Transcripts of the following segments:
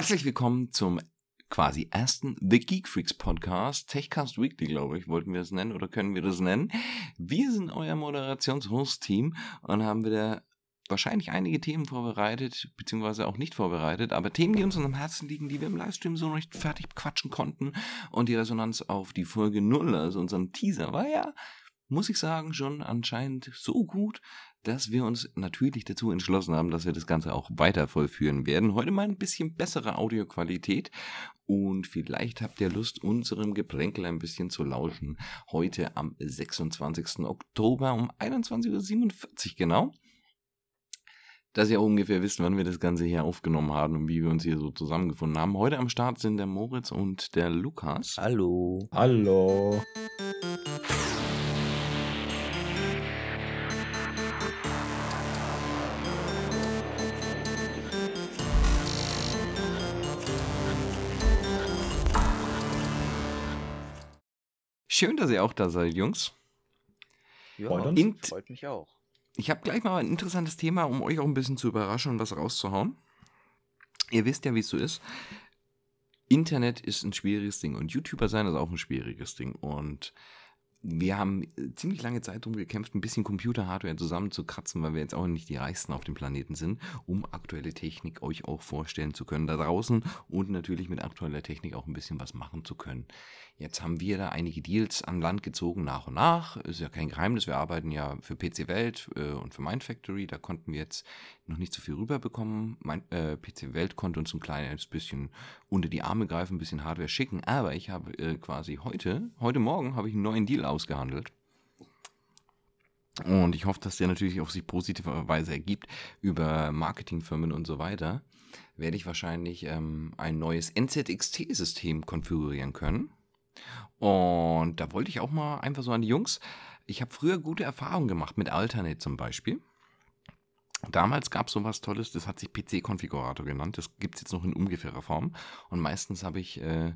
Herzlich willkommen zum quasi ersten The Geek Freaks Podcast, Techcast Weekly, glaube ich, wollten wir es nennen oder können wir das nennen. Wir sind euer Moderations-Host-Team und haben wieder wahrscheinlich einige Themen vorbereitet, beziehungsweise auch nicht vorbereitet, aber Themen, die uns am Herzen liegen, die wir im Livestream so noch nicht fertig quatschen konnten und die Resonanz auf die Folge 0, also unseren Teaser, war ja, muss ich sagen, schon anscheinend so gut, dass wir uns natürlich dazu entschlossen haben, dass wir das Ganze auch weiter vollführen werden. Heute mal ein bisschen bessere Audioqualität und vielleicht habt ihr Lust, unserem Geplänkel ein bisschen zu lauschen. Heute am 26. Oktober um 21.47 Uhr genau. Dass ihr ungefähr wisst, wann wir das Ganze hier aufgenommen haben und wie wir uns hier so zusammengefunden haben. Heute am Start sind der Moritz und der Lukas. Hallo. Hallo. Schön, dass ihr auch da seid, Jungs. Ja, Freut uns. Freut mich auch. Ich habe gleich mal ein interessantes Thema, um euch auch ein bisschen zu überraschen und was rauszuhauen. Ihr wisst ja, wie es so ist. Internet ist ein schwieriges Ding und YouTuber sein ist auch ein schwieriges Ding. Und wir haben äh, ziemlich lange Zeit darum gekämpft, ein bisschen Computerhardware zusammenzukratzen, weil wir jetzt auch nicht die reichsten auf dem Planeten sind, um aktuelle Technik euch auch vorstellen zu können da draußen und natürlich mit aktueller Technik auch ein bisschen was machen zu können. Jetzt haben wir da einige Deals an Land gezogen, nach und nach. Ist ja kein Geheimnis, wir arbeiten ja für PC Welt äh, und für Mindfactory. Da konnten wir jetzt noch nicht so viel rüberbekommen. Mein, äh, PC Welt konnte uns ein kleines bisschen unter die Arme greifen, ein bisschen Hardware schicken. Aber ich habe äh, quasi heute, heute Morgen, habe ich einen neuen Deal ausgehandelt. Und ich hoffe, dass der natürlich auf sich positive Weise ergibt über Marketingfirmen und so weiter. Werde ich wahrscheinlich ähm, ein neues NZXT-System konfigurieren können. Und da wollte ich auch mal einfach so an die Jungs. Ich habe früher gute Erfahrungen gemacht mit Alternate zum Beispiel. Damals gab es sowas Tolles, das hat sich PC-Konfigurator genannt. Das gibt es jetzt noch in ungefährer Form. Und meistens habe ich äh,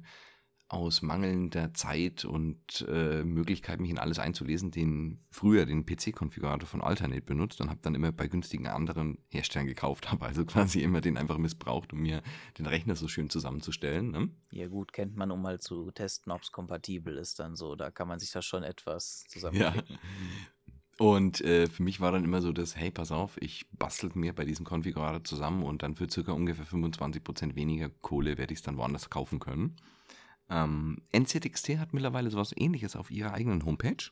aus mangelnder Zeit und äh, Möglichkeit, mich in alles einzulesen, den früher den PC-Konfigurator von Alternate benutzt und habe dann immer bei günstigen anderen Herstellern gekauft, habe also quasi immer den einfach missbraucht, um mir den Rechner so schön zusammenzustellen. Ne? Ja gut, kennt man, um mal zu testen, ob es kompatibel ist dann so. Da kann man sich das schon etwas Ja. zusammenklicken. Und äh, für mich war dann immer so das, hey, pass auf, ich bastel mir bei diesem Konfigurator zusammen und dann für circa ungefähr 25% weniger Kohle werde ich es dann woanders kaufen können. Ähm, NZXT hat mittlerweile sowas ähnliches auf ihrer eigenen Homepage.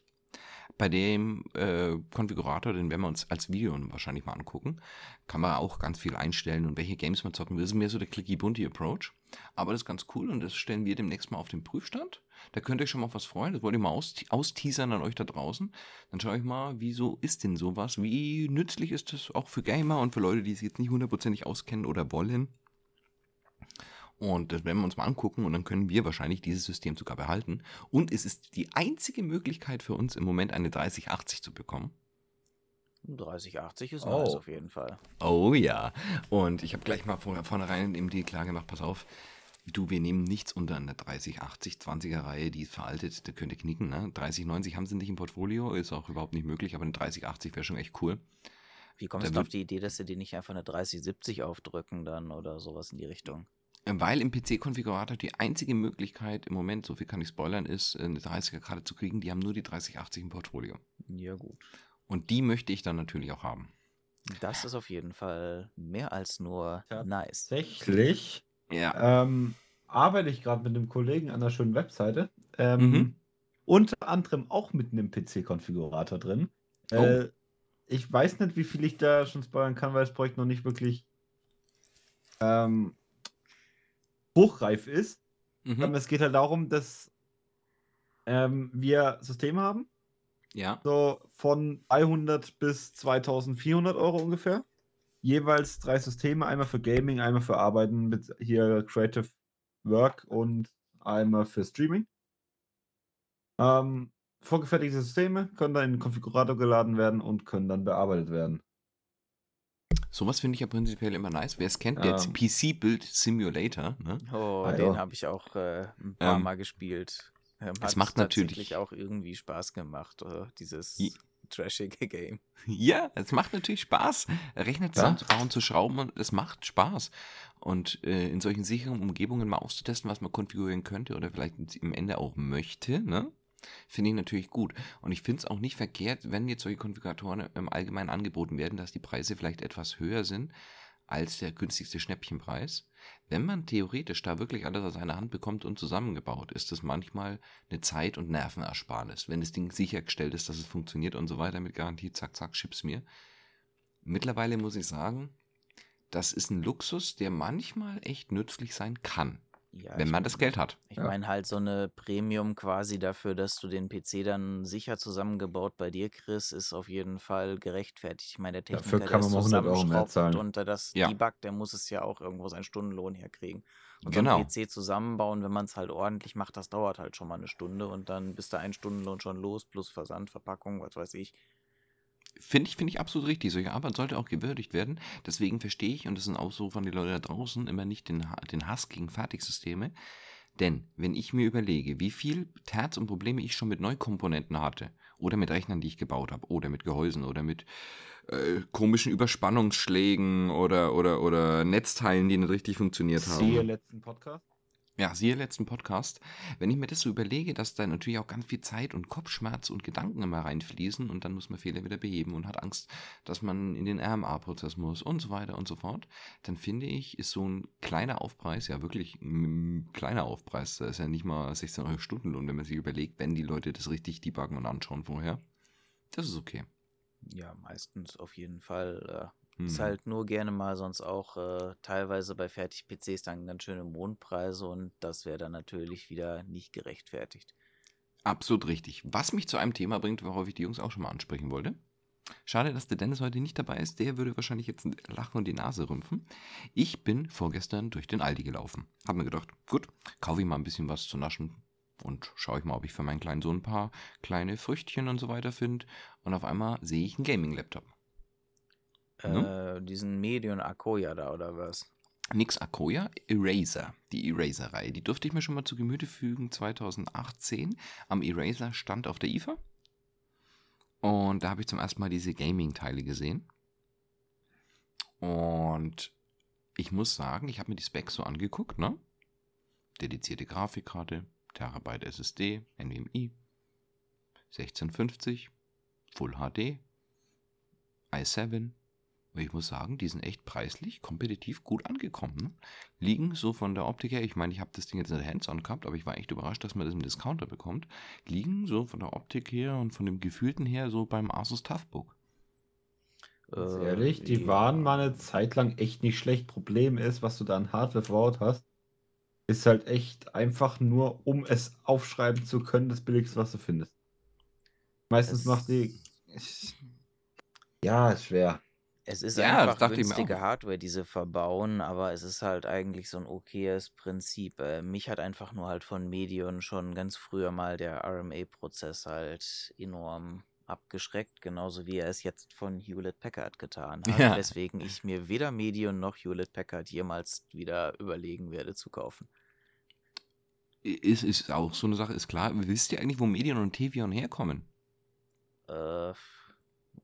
Bei dem äh, Konfigurator, den werden wir uns als Video wahrscheinlich mal angucken, kann man auch ganz viel einstellen und welche Games man zocken will. Das ist mehr so der clicky-bunty-Approach. Aber das ist ganz cool und das stellen wir demnächst mal auf den Prüfstand. Da könnt ihr euch schon mal auf was freuen. Das wollte ich mal aus, austeasern an euch da draußen. Dann schaue ich mal, wieso ist denn sowas? Wie nützlich ist das auch für Gamer und für Leute, die sich jetzt nicht hundertprozentig auskennen oder wollen? Und das werden wir uns mal angucken und dann können wir wahrscheinlich dieses System sogar behalten. Und es ist die einzige Möglichkeit für uns im Moment eine 3080 zu bekommen. 3080 ist Oh. nice auf jeden Fall. Oh ja. Und ich habe gleich mal von vornherein im Deal klar gemacht, pass auf, du, wir nehmen nichts unter einer 3080 20er Reihe, die ist veraltet, da könnt ihr knicken, ne? 3090 haben sie nicht im Portfolio, ist auch überhaupt nicht möglich, aber eine 3080 wäre schon echt cool. Wie kommst Da du auf die Idee, dass sie dir nicht einfach eine 3070 aufdrücken dann oder sowas in die Richtung? Weil im PC-Konfigurator die einzige Möglichkeit im Moment, so viel kann ich spoilern, ist, eine 30er-Karte zu kriegen. Die haben nur die 3080 im Portfolio. Ja gut. Und die möchte ich dann natürlich auch haben. Das ist auf jeden Fall mehr als nur nice. Tatsächlich Ja. ähm, arbeite ich gerade mit einem Kollegen an einer schönen Webseite. Ähm, Mhm. Unter anderem auch mit einem PC-Konfigurator drin. Oh. Äh, ich weiß nicht, wie viel ich da schon spoilern kann, weil das Projekt noch nicht wirklich ähm, hochreif ist. Mhm. es geht halt darum, dass ähm, wir Systeme haben, Ja. so von 300 bis 2400 Euro ungefähr. Jeweils drei Systeme, einmal für Gaming, einmal für Arbeiten mit hier Creative Work und einmal für Streaming. Ähm, vorgefertigte Systeme können dann in den Konfigurator geladen werden und können dann bearbeitet werden. Sowas finde ich ja prinzipiell immer nice. Wer es kennt, der Ähm. PC Build Simulator. Ne? Oh, Ah, den ja. habe ich auch äh, ein paar Ähm, Mal gespielt. Ähm, es hat macht natürlich- auch irgendwie Spaß gemacht, äh, dieses Je- trashige Game. Ja, es macht natürlich Spaß, Rechner Ja. zusammenzubauen, zu schrauben und es macht Spaß. Und äh, in solchen sicheren Umgebungen mal auszutesten, was man konfigurieren könnte oder vielleicht im Ende auch möchte, ne? Finde ich natürlich gut. Und ich finde es auch nicht verkehrt, wenn jetzt solche Konfiguratoren im Allgemeinen angeboten werden, dass die Preise vielleicht etwas höher sind als der günstigste Schnäppchenpreis. Wenn man theoretisch da wirklich alles aus einer Hand bekommt und zusammengebaut, ist das manchmal eine Zeit- und Nervenersparnis. Wenn das Ding sichergestellt ist, dass es funktioniert und so weiter mit Garantie, zack, zack, schipp's mir. Mittlerweile muss ich sagen, das ist ein Luxus, der manchmal echt nützlich sein kann, Ja, wenn man das Geld hat. Ich Ja. meine halt so eine Premium quasi dafür, dass du den PC dann sicher zusammengebaut bei dir kriegst, ist auf jeden Fall gerechtfertigt. Ich meine, der Dafür Techniker, kann der man mal 100 Euro mehr zahlen. und der das Ja. debuggt, der muss es ja auch irgendwo seinen Stundenlohn herkriegen. Und Genau. so ein PC zusammenbauen, wenn man es halt ordentlich macht, das dauert halt schon mal eine Stunde und dann bist du ein Stundenlohn schon los, plus Versand, Verpackung, was weiß ich. Finde ich, finde ich absolut richtig. Solche Arbeit sollte auch gewürdigt werden. Deswegen verstehe ich, und das ist ein Ausruf an die Leute da draußen, immer nicht den, den Hass gegen Fertigsysteme. Denn wenn ich mir überlege, wie viel Terz und Probleme ich schon mit Neukomponenten hatte, oder mit Rechnern, die ich gebaut habe, oder mit Gehäusen, oder mit äh, komischen Überspannungsschlägen oder, oder, oder Netzteilen, die nicht richtig funktioniert haben. Siehe letzten Podcast. Ja, siehe letzten Podcast. Wenn ich mir das so überlege, dass da natürlich auch ganz viel Zeit und Kopfschmerz und Gedanken immer reinfließen und dann muss man Fehler wieder beheben und hat Angst, dass man in den RMA-Prozess muss und so weiter und so fort, dann finde ich, ist so ein kleiner Aufpreis, ja wirklich ein kleiner Aufpreis, das ist ja nicht mal 16 Euro Stundenlohn, wenn man sich überlegt, wenn die Leute das richtig debuggen und anschauen vorher. Das ist okay. Ja, meistens auf jeden Fall. Hm. Ist halt nur gerne mal sonst auch äh, teilweise bei Fertig-PCs dann ganz schöne Mondpreise und das wäre dann natürlich wieder nicht gerechtfertigt. Absolut richtig. Was mich zu einem Thema bringt, worauf ich die Jungs auch schon mal ansprechen wollte. Schade, dass der Dennis heute nicht dabei ist. Der würde wahrscheinlich jetzt lachen und die Nase rümpfen. Ich bin vorgestern durch den Aldi gelaufen. Hab mir gedacht, gut, kaufe ich mal ein bisschen was zu naschen und schaue ich mal, ob ich für meinen kleinen Sohn ein paar kleine Früchtchen und so weiter finde. Und auf einmal sehe ich einen Gaming-Laptop. Äh, diesen Medion Akoya da oder was? Nix Akoya, Eraser, die Eraser-Reihe. Die durfte ich mir schon mal zu Gemüte fügen 2018 am Eraser-Stand auf der IFA. Und da habe ich zum ersten Mal diese Gaming-Teile gesehen. Und ich muss sagen, ich habe mir die Specs so angeguckt, ne? Dedizierte Grafikkarte, Terabyte SSD, NVMe, 1650, Full HD, i7, und ich muss sagen, die sind echt preislich kompetitiv gut angekommen. Ne? Liegen so von der Optik her, ich meine, ich habe das Ding jetzt nicht hands-on gehabt, aber ich war echt überrascht, dass man das im Discounter bekommt. Liegen so von der Optik her und von dem Gefühlten her so beim Asus Toughbook. Ganz Äh, ehrlich, die ja. waren mal eine Zeit lang echt nicht schlecht. Problem ist, was du da an Hardware verbaut hast, ist halt echt einfach nur, um es aufschreiben zu können, das billigste, was du findest. Meistens Es- macht die. Ja, ist schwer. Es ist Ja, einfach günstige. Hardware, die sie verbauen, aber es ist halt eigentlich so ein okayes Prinzip. Äh, mich hat einfach nur halt von Medion schon ganz früher mal der RMA-Prozess halt enorm abgeschreckt, genauso wie er es jetzt von Hewlett Packard getan hat, Ja. weswegen ich mir weder Medion noch Hewlett Packard jemals wieder überlegen werde zu kaufen. Ist, ist auch so eine Sache, ist klar. Wisst ihr eigentlich, wo Medion und Tevion herkommen? Äh,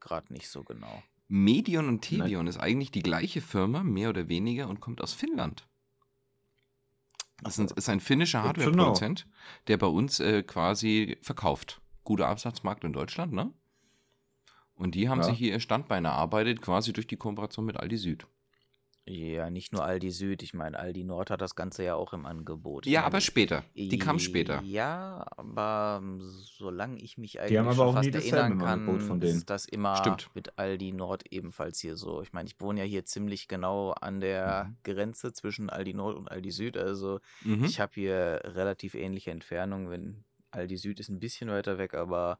gerade nicht so genau. Medion und Tevion ist eigentlich die gleiche Firma, mehr oder weniger, und kommt aus Finnland. Das ist ein, finnischer Hardware-Produzent, der bei uns äh, quasi verkauft. Guter Absatzmarkt in Deutschland, ne? Und die haben Ja. sich hier ihr Standbein erarbeitet, quasi durch die Kooperation mit Aldi Süd. Ja, nicht nur Aldi Süd, ich meine, Aldi Nord hat das Ganze ja auch im Angebot. Ich Ja, meine, aber später. Die kam später. Ja, aber ähm, solange ich mich eigentlich schon auch fast erinnern kann, Angebot von denen. ist das immer Stimmt. mit Aldi Nord ebenfalls hier so. Ich meine, ich wohne ja hier ziemlich genau an der Mhm. Grenze zwischen Aldi Nord und Aldi Süd, also Mhm. ich habe hier relativ ähnliche Entfernungen, wenn Aldi Süd ist ein bisschen weiter weg, aber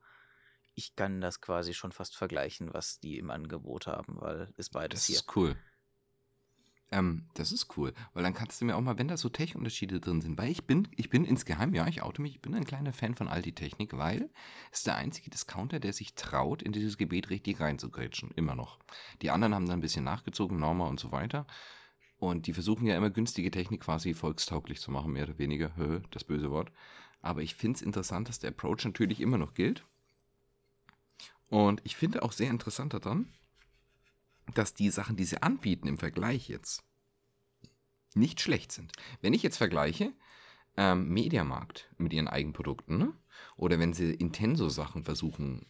ich kann das quasi schon fast vergleichen, was die im Angebot haben, weil ist beides Das hier. ist cool. Ähm, das ist cool, weil dann kannst du mir auch mal, wenn da so Tech-Unterschiede drin sind, weil ich bin, ich bin insgeheim, ja, ich oute mich, ich bin ein kleiner Fan von Aldi-Technik, weil es ist der einzige Discounter, der sich traut, in dieses Gebiet richtig reinzugrätschen, immer noch. Die anderen haben dann ein bisschen nachgezogen, Norma und so weiter. Und die versuchen ja immer günstige Technik quasi volkstauglich zu machen, mehr oder weniger, das böse Wort. Aber ich finde es interessant, dass der Approach natürlich immer noch gilt. Und ich finde auch sehr interessant daran, dass die Sachen, die sie anbieten im Vergleich jetzt, nicht schlecht sind. Wenn ich jetzt vergleiche, ähm, Mediamarkt mit ihren Eigenprodukten, ne? oder wenn sie Intenso-Sachen versuchen,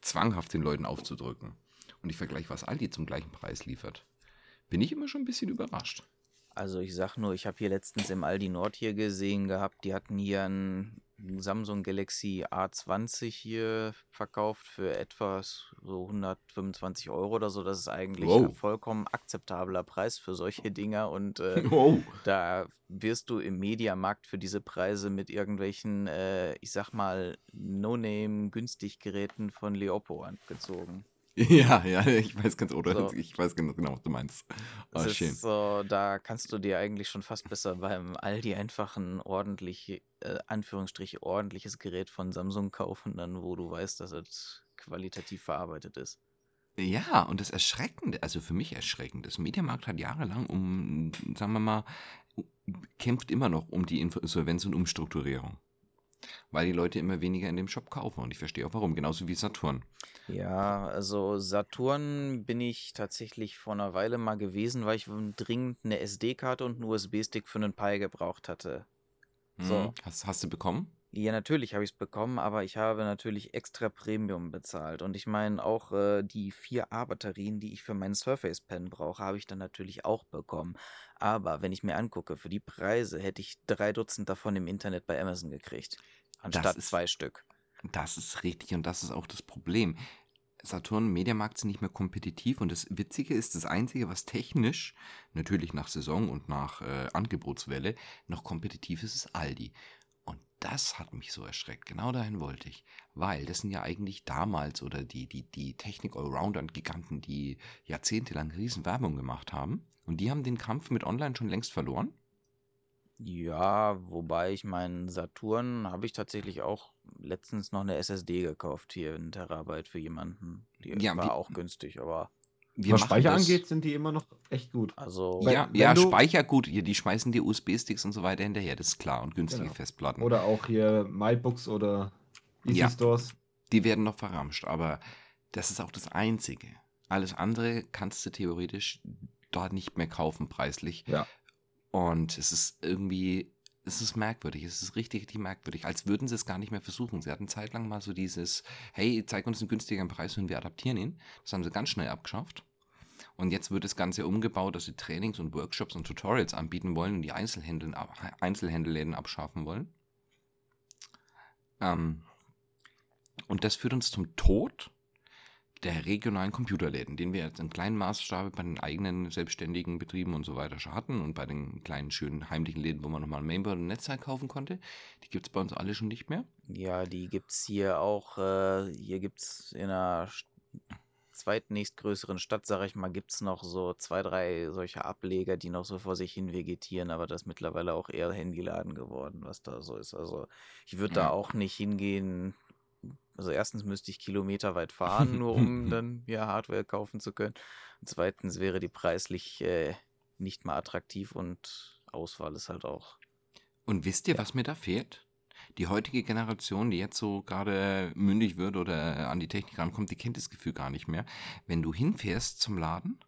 zwanghaft den Leuten aufzudrücken, und ich vergleiche, was Aldi zum gleichen Preis liefert, bin ich immer schon ein bisschen überrascht. Also ich sag nur, ich habe hier letztens im Aldi Nord hier gesehen gehabt, die hatten hier ein Samsung Galaxy A20 hier verkauft für etwas so 125 Euro oder so. Das ist eigentlich ein Wow. vollkommen akzeptabler Preis für solche Dinger und äh, Wow. da wirst du im Mediamarkt für diese Preise mit irgendwelchen, äh, ich sag mal, No-Name-Günstiggeräten von Leoppo angezogen. Ja, ja, ich weiß ganz, oder So. ich weiß genau, genau, was du meinst. Das Ah, ist schön. so, da kannst du dir eigentlich schon fast besser beim Aldi einfach ein ordentlich, äh, Anführungsstrich, ordentliches Gerät von Samsung kaufen, dann wo du weißt, dass es qualitativ verarbeitet ist. Ja, und das Erschreckende, also für mich erschreckend, das Mediamarkt hat jahrelang um, sagen wir mal, kämpft immer noch um die Insolvenz und Umstrukturierung. Weil die Leute immer weniger in dem Shop kaufen und ich verstehe auch warum, genauso wie Saturn. Ja, also Saturn bin ich tatsächlich vor einer Weile mal gewesen, weil ich dringend eine SD-Karte und einen USB-Stick für einen Pi gebraucht hatte. So. Mhm. Hast, hast du bekommen? Ja, natürlich habe ich es bekommen, aber ich habe natürlich extra Premium bezahlt. Und ich meine, auch äh, die 4A-Batterien, die ich für meinen Surface Pen brauche, habe ich dann natürlich auch bekommen. Aber wenn ich mir angucke, für die Preise hätte ich drei Dutzend davon im Internet bei Amazon gekriegt. Anstatt ist- zwei Stück. Das ist richtig und das ist auch das Problem. Saturn Mediamarkt sind nicht mehr kompetitiv und das Witzige ist, das Einzige, was technisch, natürlich nach Saison und nach äh, Angebotswelle, noch kompetitiv ist, ist Aldi. Und das hat mich so erschreckt. Genau dahin wollte ich. Weil das sind ja eigentlich damals oder die, die, die Technik-Allrounder und Giganten, die jahrzehntelang riesen Werbung gemacht haben. Und die haben den Kampf mit Online schon längst verloren. Ja, wobei ich meinen Saturn habe ich tatsächlich auch letztens noch eine SSD gekauft hier in Terabyte für jemanden. Die Ja, war wie- auch günstig, aber Wir Was Speicher das- angeht, sind die immer noch echt gut. also Ja, ja du- Speicher gut. Ja, die schmeißen dir USB-Sticks und so weiter hinterher, das ist klar. Und günstige Genau. Festplatten. Oder auch hier MyBooks oder Easy Ja. Stores. Die werden noch verramscht, aber das ist auch das Einzige. Alles andere kannst du theoretisch dort nicht mehr kaufen, preislich. Ja. Und es ist irgendwie, es ist merkwürdig, es ist richtig, richtig merkwürdig, als würden sie es gar nicht mehr versuchen. Sie hatten zeitlang mal so dieses, hey, zeig uns einen günstigeren Preis und wir adaptieren ihn. Das haben sie ganz schnell abgeschafft. Und jetzt wird das Ganze umgebaut, dass sie Trainings und Workshops und Tutorials anbieten wollen und die Einzelhändler, Einzelhändlerläden abschaffen wollen. Ähm, und das führt uns zum Tod der regionalen Computerläden, den wir jetzt in kleinen Maßstab bei den eigenen selbstständigen Betrieben und so weiter schon hatten und bei den kleinen, schönen, heimlichen Läden, wo man nochmal ein Mainboard und Netzteil kaufen konnte. Die gibt es bei uns alle schon nicht mehr. Ja, die gibt's hier auch. Äh, hier gibt's in einer st- zweitnächstgrößeren Stadt, sag ich mal, gibt's noch so zwei, drei solche Ableger, die noch so vor sich hin vegetieren, aber das ist mittlerweile auch eher Handyladen geworden, was da so ist. Also ich würde da Ja. auch nicht hingehen. Also erstens müsste ich Kilometer weit fahren, nur um dann ja Hardware kaufen zu können. Und zweitens wäre die preislich äh, nicht mal attraktiv und Auswahl ist halt auch. Und wisst ihr, was mir da fehlt? Die heutige Generation, die jetzt so gerade mündig wird oder an die Technik rankommt, die kennt das Gefühl gar nicht mehr. Wenn du hinfährst zum Laden,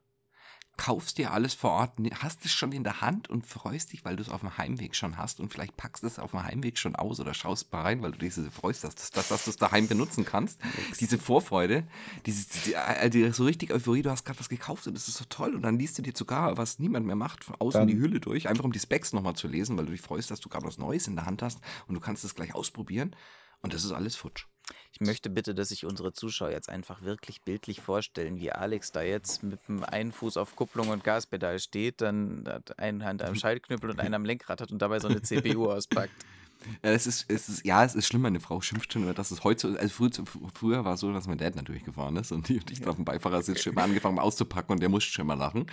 kaufst dir alles vor Ort, hast es schon in der Hand und freust dich, weil du es auf dem Heimweg schon hast und vielleicht packst es auf dem Heimweg schon aus oder schaust mal rein, weil du dich so freust, dass, dass, dass du es daheim benutzen kannst. Diese Vorfreude, diese, die, die, so richtig Euphorie, du hast gerade was gekauft und das ist so toll und dann liest du dir sogar, was niemand mehr macht, von außen Dann- die Hülle durch, einfach um die Specs nochmal zu lesen, weil du dich freust, dass du gerade was Neues in der Hand hast und du kannst es gleich ausprobieren und das ist alles futsch. Ich möchte bitte, dass sich unsere Zuschauer jetzt einfach wirklich bildlich vorstellen, wie Alex da jetzt mit dem einen Fuß auf Kupplung und Gaspedal steht, dann hat eine Hand am Schaltknüppel und einen am Lenkrad hat und dabei so eine CPU auspackt. Ja, es ist, es ist, ja, es ist schlimm, meine Frau schimpft schon über, dass es heute, so- also früher, früher war es so, dass mein Dad natürlich gefahren ist und ich auf dem Beifahrersitz schon mal angefangen auszupacken und der musste schon mal lachen.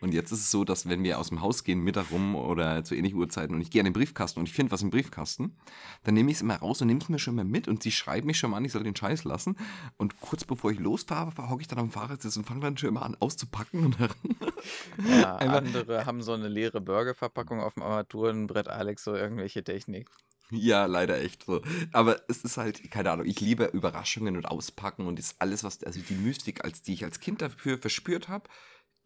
Und jetzt ist es so, dass wenn wir aus dem Haus gehen, Mittag rum oder zu ähnlichen Uhrzeiten und ich gehe an den Briefkasten und ich finde was im Briefkasten, dann nehme ich es immer raus und nehme es mir schon mal mit und sie schreibt mich schon mal an, ich soll den Scheiß lassen. Und kurz bevor ich losfahre, hocke ich dann am Fahrersitz und fange dann schon immer an auszupacken und Ja, andere haben so eine leere Burgerverpackung auf dem Armaturenbrett, Alex so irgendwelche Technik. Ja, leider echt so. Aber es ist halt, keine Ahnung, ich liebe Überraschungen und Auspacken und ist alles, was, also die Mystik, als die ich als Kind dafür verspürt habe,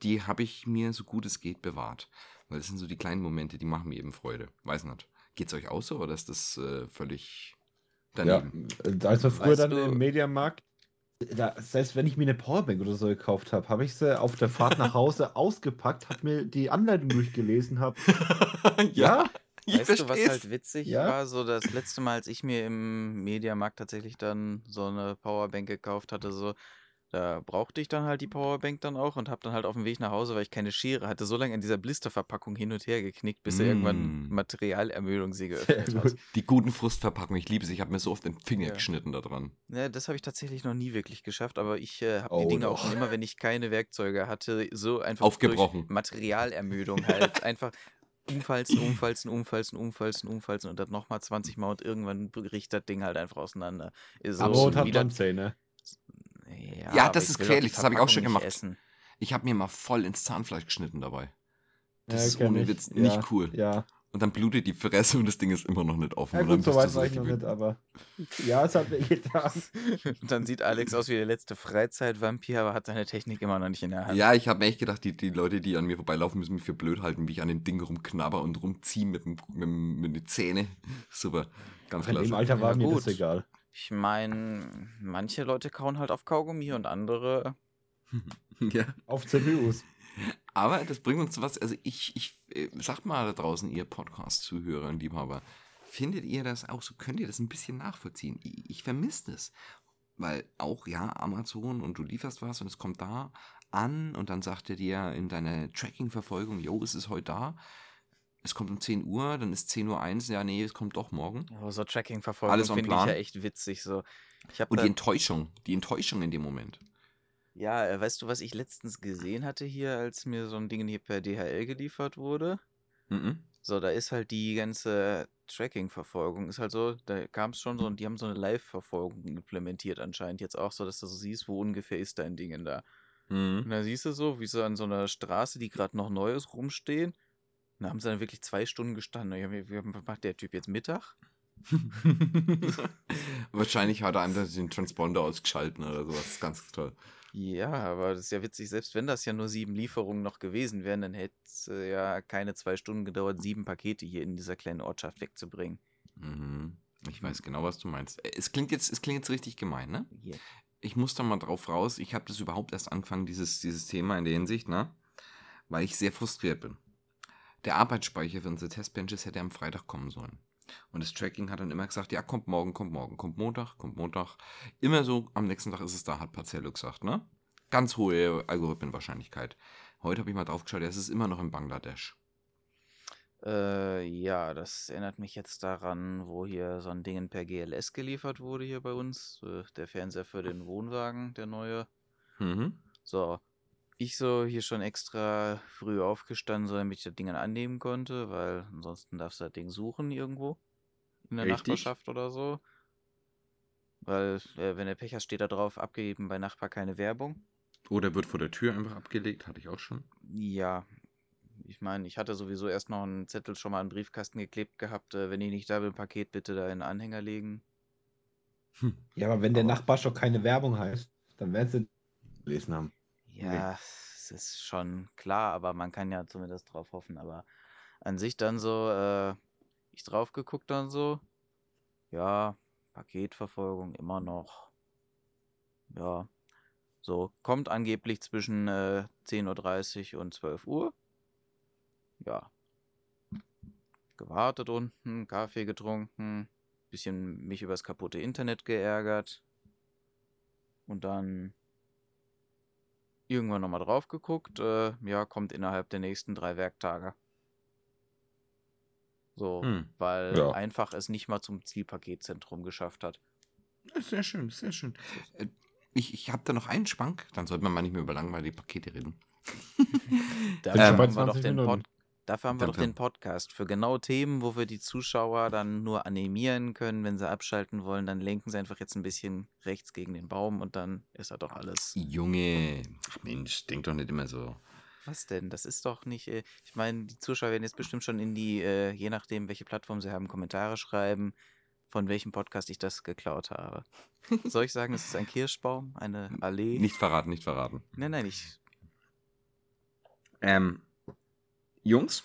die habe ich mir so gut es geht bewahrt. Weil das sind so die kleinen Momente, die machen mir eben Freude. Weiß nicht. Geht's euch auch so oder ist das äh, völlig daneben? Ja, als wir früher Weißt dann du- im Mediamarkt, da, selbst wenn ich mir eine Powerbank oder so gekauft habe, habe ich sie auf der Fahrt nach Hause ausgepackt, habe mir die Anleitung durchgelesen, habe. Ja, ich weißt du, was versteh's. halt witzig Ja. war? So das letzte Mal, als ich mir im Mediamarkt tatsächlich dann so eine Powerbank gekauft hatte, so, da brauchte ich dann halt die Powerbank dann auch und habe dann halt auf dem Weg nach Hause, weil ich keine Schere hatte, so lange in dieser Blisterverpackung hin und her geknickt, bis er irgendwann Mm. Materialermüdung sie geöffnet hat. Die guten Frustverpackungen, ich liebe sie. Ich habe mir so oft den Finger Ja. geschnitten da dran. Ja, das habe ich tatsächlich noch nie wirklich geschafft, aber ich äh, habe Oh, die Dinge auch doch. schon immer, wenn ich keine Werkzeuge hatte, so einfach Aufgebrochen. durch Materialermüdung halt einfach umfalzen, umfalzen, umfalzen, umfalzen, umfalzen und dann nochmal 20 Mal und irgendwann bricht das Ding halt einfach auseinander. Ist aber so und hat wieder, man Zähne. ja, Ja, das ist gefährlich, das habe ich auch schon gemacht. Essen. Ich habe mir mal voll ins Zahnfleisch geschnitten dabei. Das Ja, ist ohne. Witz Ja, nicht cool. Ja, Und dann blutet die Fresse und das Ding ist immer noch nicht offen. ja und dann gut, so weit war ich noch nicht, aber ja, es hat mir getan. Und dann sieht Alex aus wie der letzte Freizeitvampir, aber hat seine Technik immer noch nicht in der Hand. Ja, ich habe mir echt gedacht, die, die Leute, die an mir vorbeilaufen, müssen mich für blöd halten, wie ich an dem Ding rumknabber und rumziehe mit, dem- mit, mit den Zähnen. Super, ganz In dem. Alter war Ja, mir gut. das egal. Ich meine, manche Leute kauen halt auf Kaugummi und andere ja. Auf CPUs. Aber das bringt uns zu was, also ich, ich äh, sagt mal da draußen, ihr Podcast-Zuhörer und Liebhaber, findet ihr das auch so, könnt ihr das ein bisschen nachvollziehen? Ich, ich vermisse das. Weil auch, ja, Amazon und du lieferst was und es kommt da an und dann sagt er dir in deiner Tracking-Verfolgung, jo, es ist heute da. Es kommt um 10 Uhr, dann ist 10 Uhr 1, ja, nee, es kommt doch morgen. Oh, so Tracking-Verfolgung finde ich ja echt witzig. So. Und die Enttäuschung, die Enttäuschung in dem Moment. Ja, äh, weißt du, was ich letztens gesehen hatte hier, als mir so ein Ding hier per DHL geliefert wurde? Mhm. So, da ist halt die ganze Tracking-Verfolgung, ist halt so, da kam es schon so und die haben so eine Live-Verfolgung implementiert anscheinend jetzt auch so, dass du so siehst, wo ungefähr ist dein Ding da. Und Mhm. da siehst du so, wie sie an so einer Straße, die gerade noch neu ist, rumstehen. Und da haben sie dann wirklich zwei Stunden gestanden. Ich hab mir- wie- Was macht der Typ jetzt Mittag? Wahrscheinlich hat er einfach den Transponder ausgeschalten oder sowas. Ganz toll. Ja, aber das ist ja witzig, selbst wenn das ja nur sieben Lieferungen noch gewesen wären, dann hätte es äh, ja keine zwei Stunden gedauert, sieben Pakete hier in dieser kleinen Ortschaft wegzubringen. Mhm. Ich weiß genau, was du meinst. Äh, Es klingt jetzt, es klingt jetzt richtig gemein, ne? Hier. Ich muss da mal drauf raus. Ich habe das überhaupt erst angefangen, dieses, dieses Thema in der Hinsicht, ne? Weil ich sehr frustriert bin. Der Arbeitsspeicher für unsere Testbenches hätte am Freitag kommen sollen. Und das Tracking hat dann immer gesagt, ja, kommt morgen, kommt morgen, kommt Montag, kommt Montag. Immer so, am nächsten Tag ist es da, hat Parzello gesagt, ne? Ganz hohe Algorithmenwahrscheinlichkeit. Heute habe ich mal drauf geschaut, ja, es ist immer noch in Bangladesch. Äh, ja, das erinnert mich jetzt daran, wo hier so ein Ding per GLS geliefert wurde hier bei uns. Äh, der Fernseher für den Wohnwagen, der neue. Mhm. So, ich so hier schon extra früh aufgestanden, so damit ich das Ding dann annehmen konnte, weil ansonsten darfst du das Ding suchen irgendwo in der Richtig. Nachbarschaft oder so. Weil, äh, wenn der Pech hast, steht da drauf, abgegeben bei Nachbar keine Werbung. Oder wird vor der Tür einfach abgelegt, hatte ich auch schon. Ja, ich meine, ich hatte sowieso erst noch einen Zettel schon mal den Briefkasten geklebt gehabt, äh, wenn ich nicht da bin, Paket bitte da in den Anhänger legen. Ja, aber wenn der Aber- Nachbar schon keine Werbung heißt, dann werden sie gelesen haben. Ja, es ist schon klar, aber man kann ja zumindest drauf hoffen. Aber an sich dann so, äh, ich drauf geguckt dann so, ja, Paketverfolgung immer noch. Ja, so, kommt angeblich zwischen äh, 10.30 Uhr und 12 Uhr. Ja. Gewartet unten, Kaffee getrunken, bisschen mich übers kaputte Internet geärgert. Und dann irgendwann nochmal drauf geguckt. Äh, ja, kommt innerhalb der nächsten drei Werktage. So, Hm. weil Ja. einfach es nicht mal zum Zielpaketzentrum geschafft hat. Sehr schön, sehr schön. Äh, Ich, ich habe da noch einen Schwank, dann sollte man mal nicht mehr über langweilige Pakete reden. Dafür Ähm, haben wir doch 20 den, Minuten. Pod Dafür haben wir doch Dafür. den Podcast. Für genau Themen, wo wir die Zuschauer dann nur animieren können, wenn sie abschalten wollen, dann lenken sie einfach jetzt ein bisschen rechts gegen den Baum und dann ist da doch alles. Junge, ach Mensch, denk doch nicht immer so. Was denn? Das ist doch nicht. Äh, ich meine, die Zuschauer werden jetzt bestimmt schon in die, äh, je nachdem, welche Plattform sie haben, Kommentare schreiben, von welchem Podcast ich das geklaut habe. Soll ich sagen, es ist ein Kirschbaum, eine Allee? Nicht verraten, nicht verraten. Nein, nein, ich. Ähm, Jungs,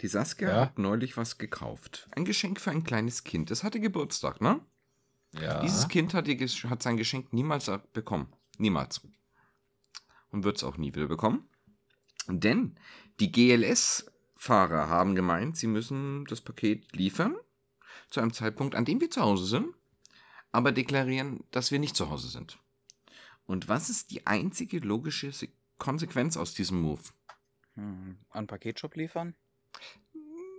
die Saskia Ja? hat neulich was gekauft. Ein Geschenk für ein kleines Kind. Es hatte Geburtstag, ne? Ja. Dieses Kind hat, ihr, hat sein Geschenk niemals bekommen. Niemals. Und wird es auch nie wieder bekommen. Denn die GLS-Fahrer haben gemeint, sie müssen das Paket liefern zu einem Zeitpunkt, an dem wir zu Hause sind, aber deklarieren, dass wir nicht zu Hause sind. Und was ist die einzige logische Se- Konsequenz aus diesem Move? Hm, an Paketshop liefern?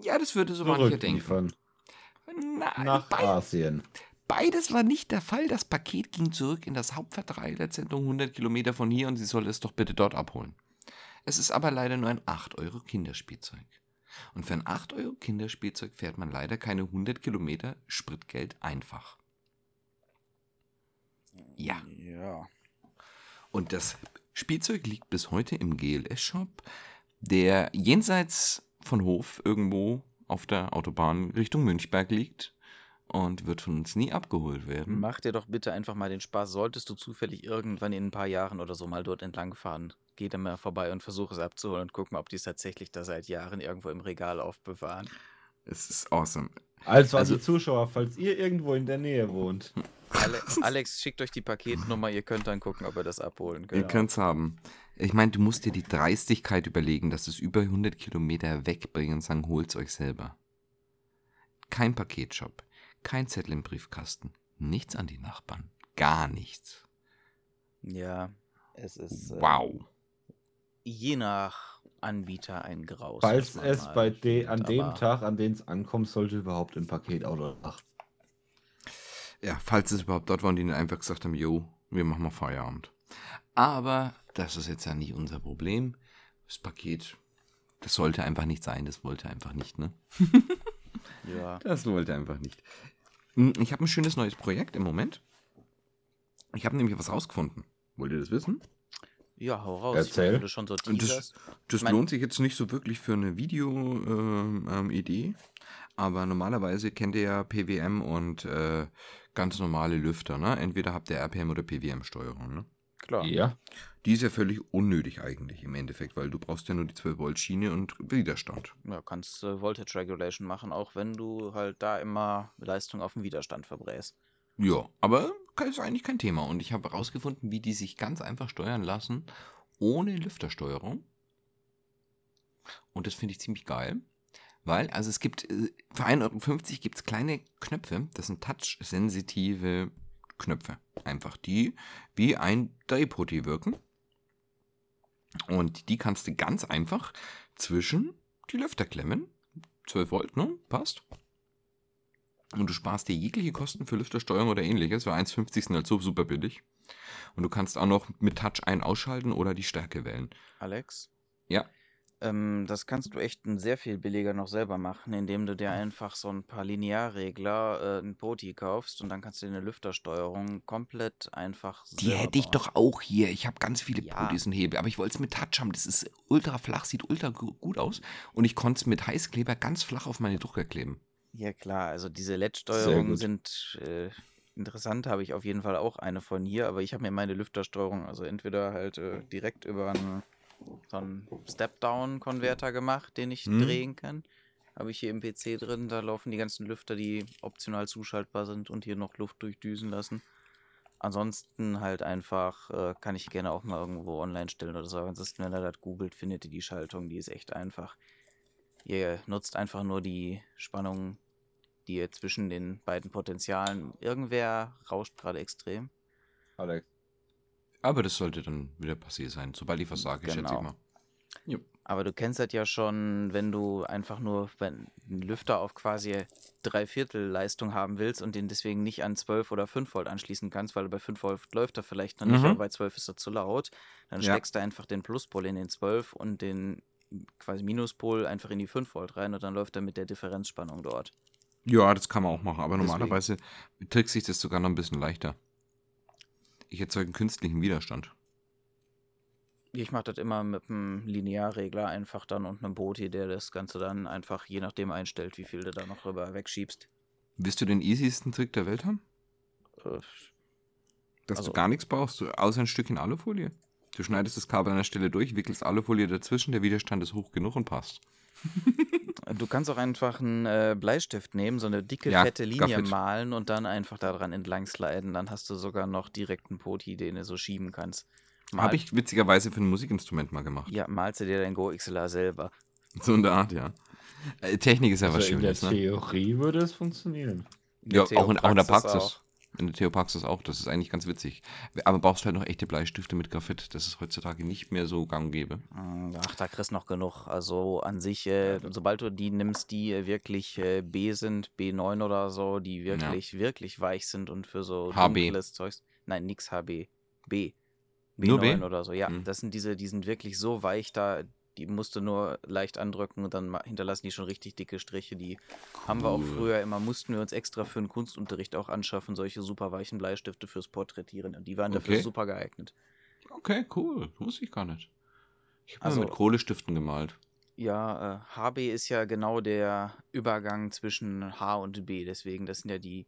Ja, das würde so mancher denken. Na, Nach bei- Asien. Beides war nicht der Fall. Das Paket ging zurück in das Hauptverteilerzentrum 100 Kilometer von hier und sie soll es doch bitte dort abholen. Es ist aber leider nur ein 8 Euro Kinderspielzeug. Und für ein 8 Euro Kinderspielzeug fährt man leider keine 100 Kilometer Spritgeld einfach. Ja. Ja. Und das Spielzeug liegt bis heute im GLS-Shop, der jenseits von Hof irgendwo auf der Autobahn Richtung Münchberg liegt und wird von uns nie abgeholt werden. Mach dir doch bitte einfach mal den Spaß. Solltest du zufällig irgendwann in ein paar Jahren oder so mal dort entlang fahren, geh da mal vorbei und versuch es abzuholen und guck mal, ob die es tatsächlich da seit Jahren irgendwo im Regal aufbewahren. Es ist awesome. Also, Also- die Zuschauer, falls ihr irgendwo in der Nähe wohnt. Ale Alex, schickt euch die Paketnummer, ihr könnt dann gucken, ob ihr das abholen Ihr könnt. könnt's haben. Ich meine, du musst dir die Dreistigkeit überlegen, dass es über 100 Kilometer wegbringen und sagen, holt's euch selber. Kein Paketshop, kein Zettel im Briefkasten, nichts an die Nachbarn, gar nichts. Ja, es ist äh, Wow. je nach Anbieter ein Graus. Falls es bei de an dem Tag, an dem es ankommt, sollte überhaupt ein Paketauto nach. Ja, falls es überhaupt dort war und die dann einfach gesagt haben, jo, wir machen mal Feierabend. Aber das ist jetzt ja nicht unser Problem. Das Paket, das sollte einfach nicht sein, das wollte einfach nicht, ne? Ja, Das wollte einfach nicht. Hm, Ich habe ein schönes neues Projekt im Moment. Ich habe nämlich was rausgefunden. Wollt ihr das wissen? ja, hau raus. Erzähl. Ich meine, so Das, das lohnt sich jetzt nicht so wirklich für eine Video-Idee. aber normalerweise kennt ihr ja PWM und äh, ganz normale Lüfter. Ne? Entweder habt ihr RPM oder PWM-Steuerung. Ne? Klar. Ja. Die ist ja völlig unnötig eigentlich im Endeffekt, weil du brauchst ja nur die 12 Volt Schiene und Widerstand. Ja, kannst äh, Voltage Regulation machen, auch wenn du halt da immer Leistung auf den Widerstand verbräst. Ja, aber ist eigentlich kein Thema. Und ich habe herausgefunden, wie die sich ganz einfach steuern lassen, ohne Lüftersteuerung. Und das finde ich ziemlich geil. Weil, also es gibt, äh, für 1,50 Euro gibt es kleine Knöpfe, das sind touch-sensitive Knöpfe. Einfach die wie ein Drehputty wirken. Und die kannst du ganz einfach zwischen die Lüfter klemmen. 12 Volt, ne? Passt. Und du sparst dir jegliche Kosten für Lüftersteuerung oder ähnliches. Für 1,50 sind halt so super billig. Und du kannst auch noch mit Touch ein- ausschalten oder die Stärke wählen. Alex? Ja. Ähm, das kannst du echt ein sehr viel billiger noch selber machen, indem du dir einfach so ein paar Linearregler, äh, ein Poti kaufst und dann kannst du dir eine Lüftersteuerung komplett einfach Die selber hätte ich bauen. doch auch hier. Ich habe ganz viele Ja. Potis und Hebel, aber ich wollte es mit Touch haben. Das ist ultra flach, sieht ultra gu- gut aus. Und ich konnte es mit Heißkleber ganz flach auf meine Drucker kleben. Ja klar, also diese Sehr LED-Steuerungen gut. sind äh, interessant, habe ich auf jeden Fall auch eine von hier, aber ich habe mir meine Lüftersteuerung also entweder halt äh, direkt über einen, so einen Step-Down-Konverter gemacht, den ich Mhm. drehen kann. Habe ich hier im PC drin, da laufen die ganzen Lüfter, die optional zuschaltbar sind und hier noch Luft durchdüsen lassen. Ansonsten halt einfach, äh, kann ich gerne auch mal irgendwo online stellen oder so. Ansonsten, wenn ihr das googelt, findet ihr die Schaltung, die ist echt einfach. Ihr nutzt einfach nur die Spannung, die ihr zwischen den beiden Potentialen. Irgendwer rauscht gerade extrem. Alex. Aber das sollte dann wieder passiert sein, sobald ich was sage, schätze ich Genau. mal. Aber du kennst das ja schon, wenn du einfach nur wenn einen Lüfter auf quasi Dreiviertel Leistung haben willst und den deswegen nicht an 12 oder 5 Volt anschließen kannst, weil bei 5 Volt läuft er vielleicht noch nicht, Mhm. aber bei 12 ist er zu laut. Dann Ja. steckst du einfach den Pluspol in den 12 und den quasi Minuspol einfach in die 5 Volt rein und dann läuft er mit der Differenzspannung dort. Ja, das kann man auch machen, aber Deswegen. normalerweise trickst sich das sogar noch ein bisschen leichter. Ich erzeuge einen künstlichen Widerstand. Ich mache das immer mit einem Linearregler einfach dann und einem Boti, der das Ganze dann einfach je nachdem einstellt, wie viel du da noch rüber wegschiebst. Willst du den easiesten Trick der Welt haben? Äh, Dass Also- du gar nichts brauchst, du- außer ein Stückchen Alufolie. Du schneidest das Kabel an der Stelle durch, wickelst Alufolie dazwischen, der Widerstand ist hoch genug und passt. Du kannst auch einfach einen äh, Bleistift nehmen, so eine dicke, Ja, fette Linie Gaffit. malen und dann einfach daran entlang sliden. Dann hast du sogar noch direkt einen Poti, den du so schieben kannst. Habe ich witzigerweise für ein Musikinstrument mal gemacht. Ja, malst du dir dein Go XLR selber. So in der Art, ja. Äh, Technik ist ja was Also in der Schönes, ne? Theorie würde es funktionieren. In Ja, auch in, auch in der Praxis. auch. In der Theopraxis auch. Das ist eigentlich ganz witzig. Aber brauchst halt noch echte Bleistifte mit Graphit. Das ist heutzutage nicht mehr so gang und gäbe. Mm, Ach, da kriegst du noch genug. Also an sich, äh, sobald du die nimmst, die äh, wirklich äh, B sind, B9 oder so, die wirklich, wirklich weich sind und für so HB. dunkles Zeugs. Nein, nix HB. B. B9 Nur B? oder so. Ja, Hm. das sind diese, die sind wirklich so weich, da die musst du nur leicht andrücken und dann hinterlassen die schon richtig dicke Striche. Die haben wir auch Cool. früher immer, mussten wir uns extra für den Kunstunterricht auch anschaffen, solche super weichen Bleistifte fürs Porträtieren. Und die waren dafür Okay. super geeignet. Okay, cool. Wusste ich gar nicht. Ich habe Also- mit Kohlestiften gemalt. Ja, äh, HB ist ja genau der Übergang zwischen H und B. Deswegen, das sind ja die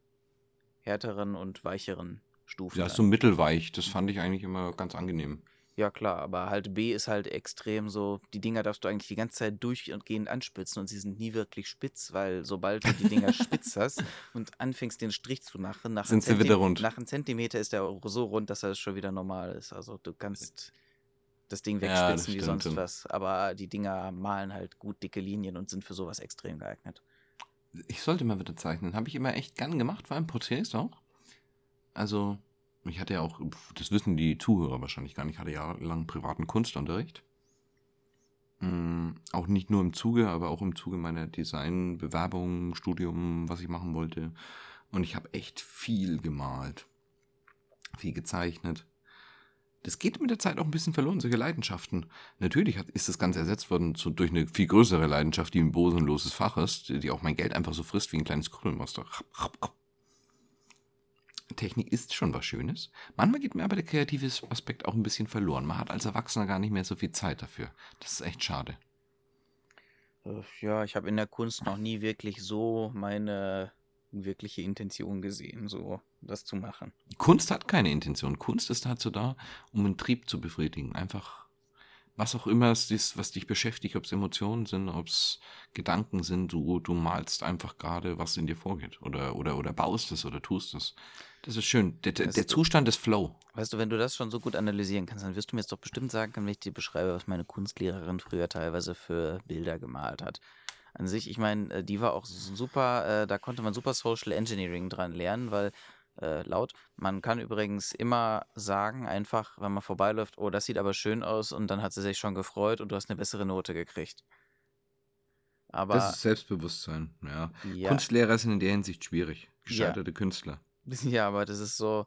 härteren und weicheren Stufen. Ja, dann. so mittelweich. Das fand ich eigentlich immer ganz angenehm. Ja, klar, aber halt B ist halt extrem so, die Dinger darfst du eigentlich die ganze Zeit durchgehend anspitzen und sie sind nie wirklich spitz, weil sobald du die Dinger spitz hast und anfängst den Strich zu machen, nach, einem Sind sie wieder rund. nach einem Zentimeter ist der so rund, dass er schon wieder normal ist. Also du kannst das Ding Ja, das wegspitzen wie sonst was, aber die Dinger malen halt gut dicke Linien und sind für sowas extrem geeignet. Ich sollte mal wieder zeichnen. Habe ich immer echt gern gemacht, vor allem Porträts auch. Also, ich hatte ja auch, das wissen die Zuhörer wahrscheinlich gar nicht, ich hatte jahrelang privaten Kunstunterricht. Mm, auch nicht nur im Zuge, aber auch im Zuge meiner Designbewerbung, Studium, was ich machen wollte. Und ich habe echt viel gemalt. Viel gezeichnet. Das geht mit der Zeit auch ein bisschen verloren, solche Leidenschaften. Natürlich hat, ist das Ganze ersetzt worden zu, durch eine viel größere Leidenschaft, die ein bosenloses Fach ist, die, die auch mein Geld einfach so frisst wie ein kleines Krümelmonster. Technik ist schon was Schönes. Manchmal geht mir aber der kreative Aspekt auch ein bisschen verloren. Man hat als Erwachsener gar nicht mehr so viel Zeit dafür. Das ist echt schade. Äh, Ja, ich habe in der Kunst noch nie wirklich so meine wirkliche Intention gesehen, so das zu machen. Kunst hat keine Intention. Kunst ist dazu da, um einen Trieb zu befriedigen. Einfach, was auch immer es ist, was dich beschäftigt, ob es Emotionen sind, ob es Gedanken sind, du, du malst einfach gerade, was in dir vorgeht. Oder, oder, oder baust es oder tust es. Das ist schön. Der, der, der Zustand ist Flow. Weißt du, wenn du das schon so gut analysieren kannst, dann wirst du mir jetzt doch bestimmt sagen können, wenn ich dir beschreibe, was meine Kunstlehrerin früher teilweise für Bilder gemalt hat. An sich, ich meine, äh, die war auch super, äh, da konnte man super Social Engineering dran lernen, weil äh, laut, man kann übrigens immer sagen, einfach, wenn man vorbeiläuft, oh, das sieht aber schön aus und dann hat sie sich schon gefreut und du hast eine bessere Note gekriegt. Aber das ist Selbstbewusstsein. Ja. ja, Kunstlehrer sind in der Hinsicht schwierig. Ja. Gescheiterte Künstler. Ja, aber das ist so.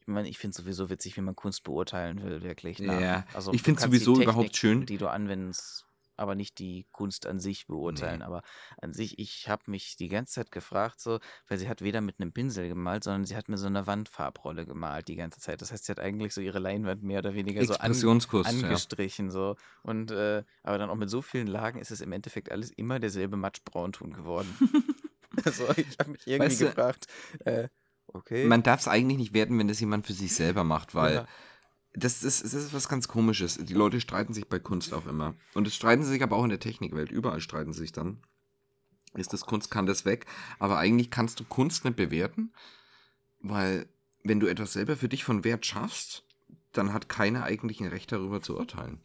Ich meine, ich finde es sowieso witzig, wie man Kunst beurteilen will, wirklich. nach- Ja, also, ich kannst die sowieso überhaupt schön. Die du anwendest, aber nicht die Kunst an sich beurteilen. Nee. Aber an sich, ich habe mich die ganze Zeit gefragt, so, weil sie hat weder mit einem Pinsel gemalt, sondern sie hat mir so eine Wandfarbrolle gemalt die ganze Zeit. Das heißt, sie hat eigentlich so ihre Leinwand mehr oder weniger so an, Expressionskurs. ja. angestrichen. So. Und äh, aber dann auch mit so vielen Lagen ist es im Endeffekt alles immer derselbe Matschbraunton geworden. also ich habe mich irgendwie Weißt du, gefragt, äh, okay. Man darf es eigentlich nicht werten, wenn das jemand für sich selber macht, weil Ja. Das, ist, das ist was ganz Komisches. Die Leute streiten sich bei Kunst auch immer. Und es streiten sie sich aber auch in der Technikwelt. Überall streiten sie sich dann. Ist das Kunst, kann das weg. Aber eigentlich kannst du Kunst nicht bewerten, weil wenn du etwas selber für dich von Wert schaffst, dann hat keiner eigentlich ein Recht darüber zu urteilen.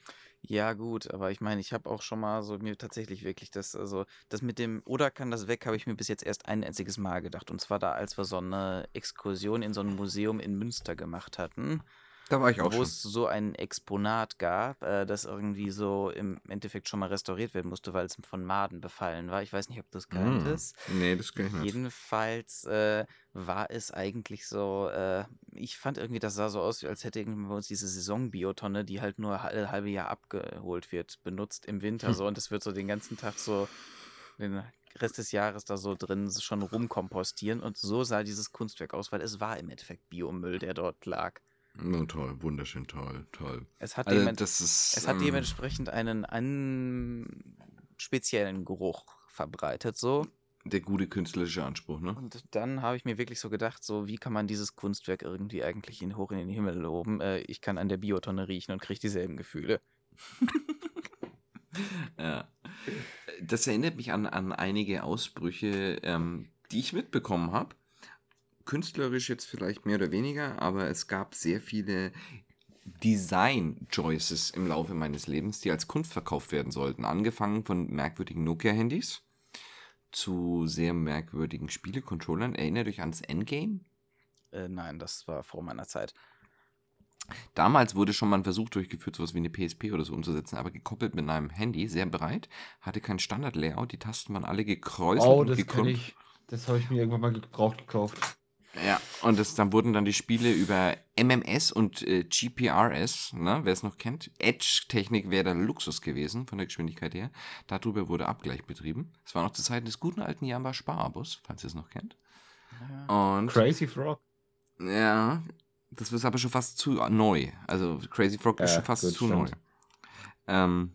Ja, gut, aber ich meine, ich habe auch schon mal so mir tatsächlich wirklich das, also das mit dem oder kann das weg, habe ich mir bis jetzt erst ein einziges Mal gedacht. Und zwar da, als wir so eine Exkursion in so ein Museum in Münster gemacht hatten, Da war ich auch wo schon. es so ein Exponat gab, äh, das irgendwie so im Endeffekt schon mal restauriert werden musste, weil es von Maden befallen war. Ich weiß nicht, ob du es Mm. kanntest. Nee, das kann ich nicht. Jedenfalls äh, war es eigentlich so, äh, ich fand irgendwie, das sah so aus, als hätte irgendwie bei uns diese Saisonbiotonne, die halt nur alle halbe Jahr abgeholt wird, benutzt im Winter Hm. so und es wird so den ganzen Tag so den Rest des Jahres da so drin schon rumkompostieren und so sah dieses Kunstwerk aus, weil es war im Endeffekt Biomüll, der dort lag. Oh, toll, wunderschön toll, toll. Es hat, Also, dement- ist. es hat ähm, dementsprechend einen an speziellen Geruch verbreitet, so. der gute künstlerische Anspruch, ne? Und dann habe ich mir wirklich so gedacht, so, wie kann man dieses Kunstwerk irgendwie eigentlich in, hoch in den Himmel loben? Äh, ich kann an der Biotonne riechen und kriege dieselben Gefühle. Ja. Das erinnert mich an, an einige Ausbrüche, ähm, die ich mitbekommen habe. Künstlerisch jetzt vielleicht mehr oder weniger, aber es gab sehr viele Design-Choices im Laufe meines Lebens, die als Kunst verkauft werden sollten. Angefangen von merkwürdigen Nokia-Handys zu sehr merkwürdigen Spielecontrollern. Erinnert euch ans Endgame? Äh, nein, das war vor meiner Zeit. Damals wurde schon mal ein Versuch durchgeführt, sowas wie eine PSP oder so umzusetzen, aber gekoppelt mit einem Handy, sehr breit, hatte kein Standard-Layout, die Tasten waren alle gekräuselt Oh, und das gekrümmt. kenne ich. Das habe ich mir irgendwann mal gebraucht gekauft. Ja, und das, dann wurden dann die Spiele über MMS und äh, GPRS, ne, wer es noch kennt, Edge-Technik wäre der Luxus gewesen, von der Geschwindigkeit her. Darüber wurde Abgleich betrieben. Es war noch zu Zeiten des guten alten Jamba Sparabus, falls ihr es noch kennt. Und Crazy Frog. ja, das ist aber schon fast zu neu. Also Crazy Frog ist Ja, schon fast gut, zu stimmt. neu. Ähm,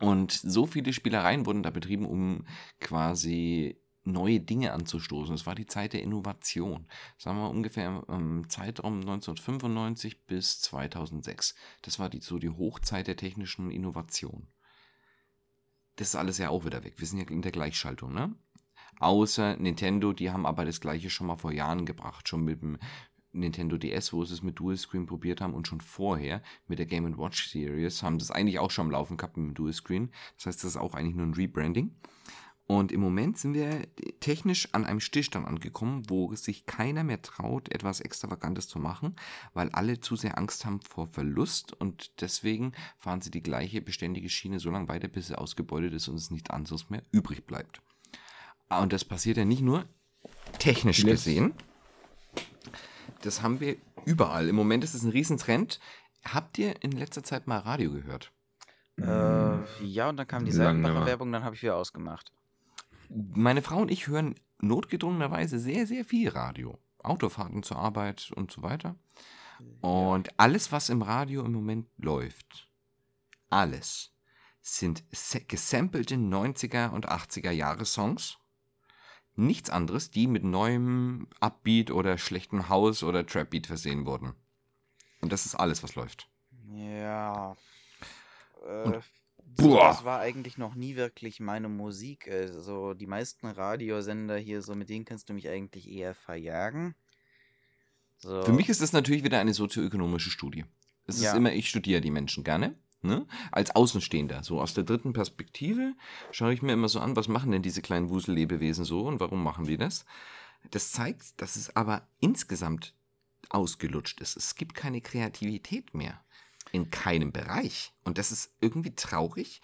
und so viele Spielereien wurden da betrieben, um quasi neue Dinge anzustoßen. Es war die Zeit der Innovation. Sagen wir ungefähr im Zeitraum 1995 bis 2006. Das war die, so die Hochzeit der technischen Innovation. Das ist alles ja auch wieder weg. Wir sind ja in der Gleichschaltung, ne? Außer Nintendo, die haben aber das gleiche schon mal vor Jahren gebracht. Schon mit dem Nintendo DS, wo sie es mit Dual Screen probiert haben und schon vorher mit der Game Watch Series haben sie es eigentlich auch schon am Laufen gehabt mit dem Dual Screen. Das heißt, das ist auch eigentlich nur ein Rebranding. Und im Moment sind wir technisch an einem Stillstand angekommen, wo sich keiner mehr traut, etwas Extravagantes zu machen, weil alle zu sehr Angst haben vor Verlust und deswegen fahren sie die gleiche beständige Schiene so lange weiter, bis sie ausgebeutet ist und es nichts anderes mehr übrig bleibt. Ah, Und das passiert ja nicht nur technisch gesehen. Das haben wir überall. Im Moment ist es ein Riesentrend. Habt ihr in letzter Zeit mal Radio gehört? Äh, ja, und dann kam die Seitenbacher. Werbung, dann habe ich wieder ausgemacht. Meine Frau und ich hören notgedrungenerweise sehr, sehr viel Radio. Autofahrten zur Arbeit und so weiter. Und alles, was im Radio im Moment läuft, alles, sind gesampelte 90er und 80er Jahre Songs. Nichts anderes, die mit neuem Upbeat oder schlechtem House oder Trapbeat versehen wurden. Und das ist alles, was läuft. Ja. Äh, so, das war eigentlich noch nie wirklich meine Musik. Also die meisten Radiosender hier, so mit denen kannst du mich eigentlich eher verjagen. So. Für mich ist das natürlich wieder eine sozioökonomische Studie. Es Ja. ist immer, ich studiere die Menschen gerne. Ne? Als Außenstehender, so aus der dritten Perspektive, schaue ich mir immer so an, was machen denn diese kleinen Wusellebewesen so und warum machen die das? Das zeigt, dass es aber insgesamt ausgelutscht ist. Es gibt keine Kreativität mehr. In keinem Bereich. Und das ist irgendwie traurig.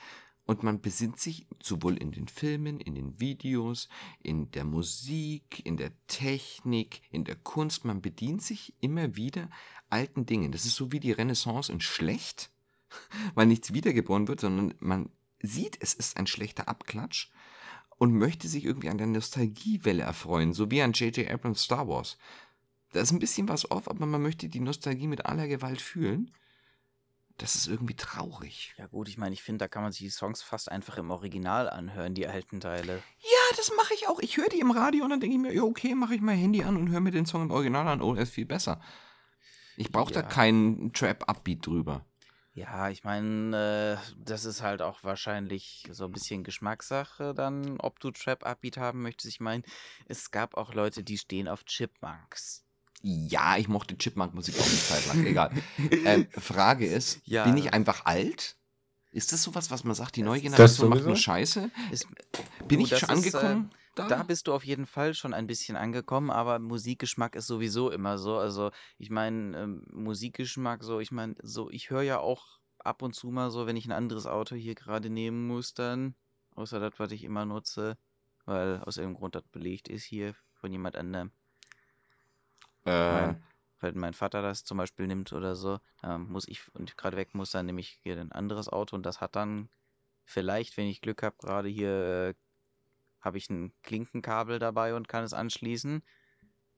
Und man besinnt sich sowohl in den Filmen, in den Videos, in der Musik, in der Technik, in der Kunst. Man bedient sich immer wieder alten Dingen. Das ist so wie die Renaissance in schlecht, weil nichts wiedergeboren wird, sondern man sieht, es ist ein schlechter Abklatsch und möchte sich irgendwie an der Nostalgiewelle erfreuen, so wie an J.J. Abrams Star Wars. Da ist ein bisschen was off, aber man möchte die Nostalgie mit aller Gewalt fühlen. Das ist irgendwie traurig. Ja gut, ich meine, ich finde, da kann man sich die Songs fast einfach im Original anhören, die alten Teile. Ja, das mache ich auch. Ich höre die im Radio und dann denke ich mir, ja, okay, mache ich mein Handy an und höre mir den Song im Original an. Oh, er ist viel besser. Ich brauche da Ja. keinen Trap-Upbeat drüber. Ja, ich meine, äh, das ist halt auch wahrscheinlich so ein bisschen Geschmackssache dann, ob du Trap-Upbeat haben möchtest. Ich meine, es gab auch Leute, die stehen auf Chipmunks. Ja, ich mochte Chipmunk-Musik auch eine Zeit lang. Egal. ähm, Frage ist, Ja. bin ich einfach alt? Ist das sowas, was man sagt, die neue Generation macht nur. Scheiße? Ist, Bin Du, ich schon ist, äh, angekommen? Da bist du auf jeden Fall schon ein bisschen angekommen, aber Musikgeschmack ist sowieso immer so. Also ich meine, ähm, Musikgeschmack, so, ich meine, so, ich höre ja auch ab und zu mal so, wenn ich ein anderes Auto hier gerade nehmen muss, dann, außer das, was ich immer nutze, weil aus irgendeinem Grund das belegt ist hier von jemand anderem. Äh, Mein, weil mein Vater das zum Beispiel nimmt oder so, ähm, muss ich und gerade weg muss, dann nehme ich hier ein anderes Auto und das hat dann vielleicht, wenn ich Glück habe, gerade hier äh, habe ich ein Klinkenkabel dabei und kann es anschließen.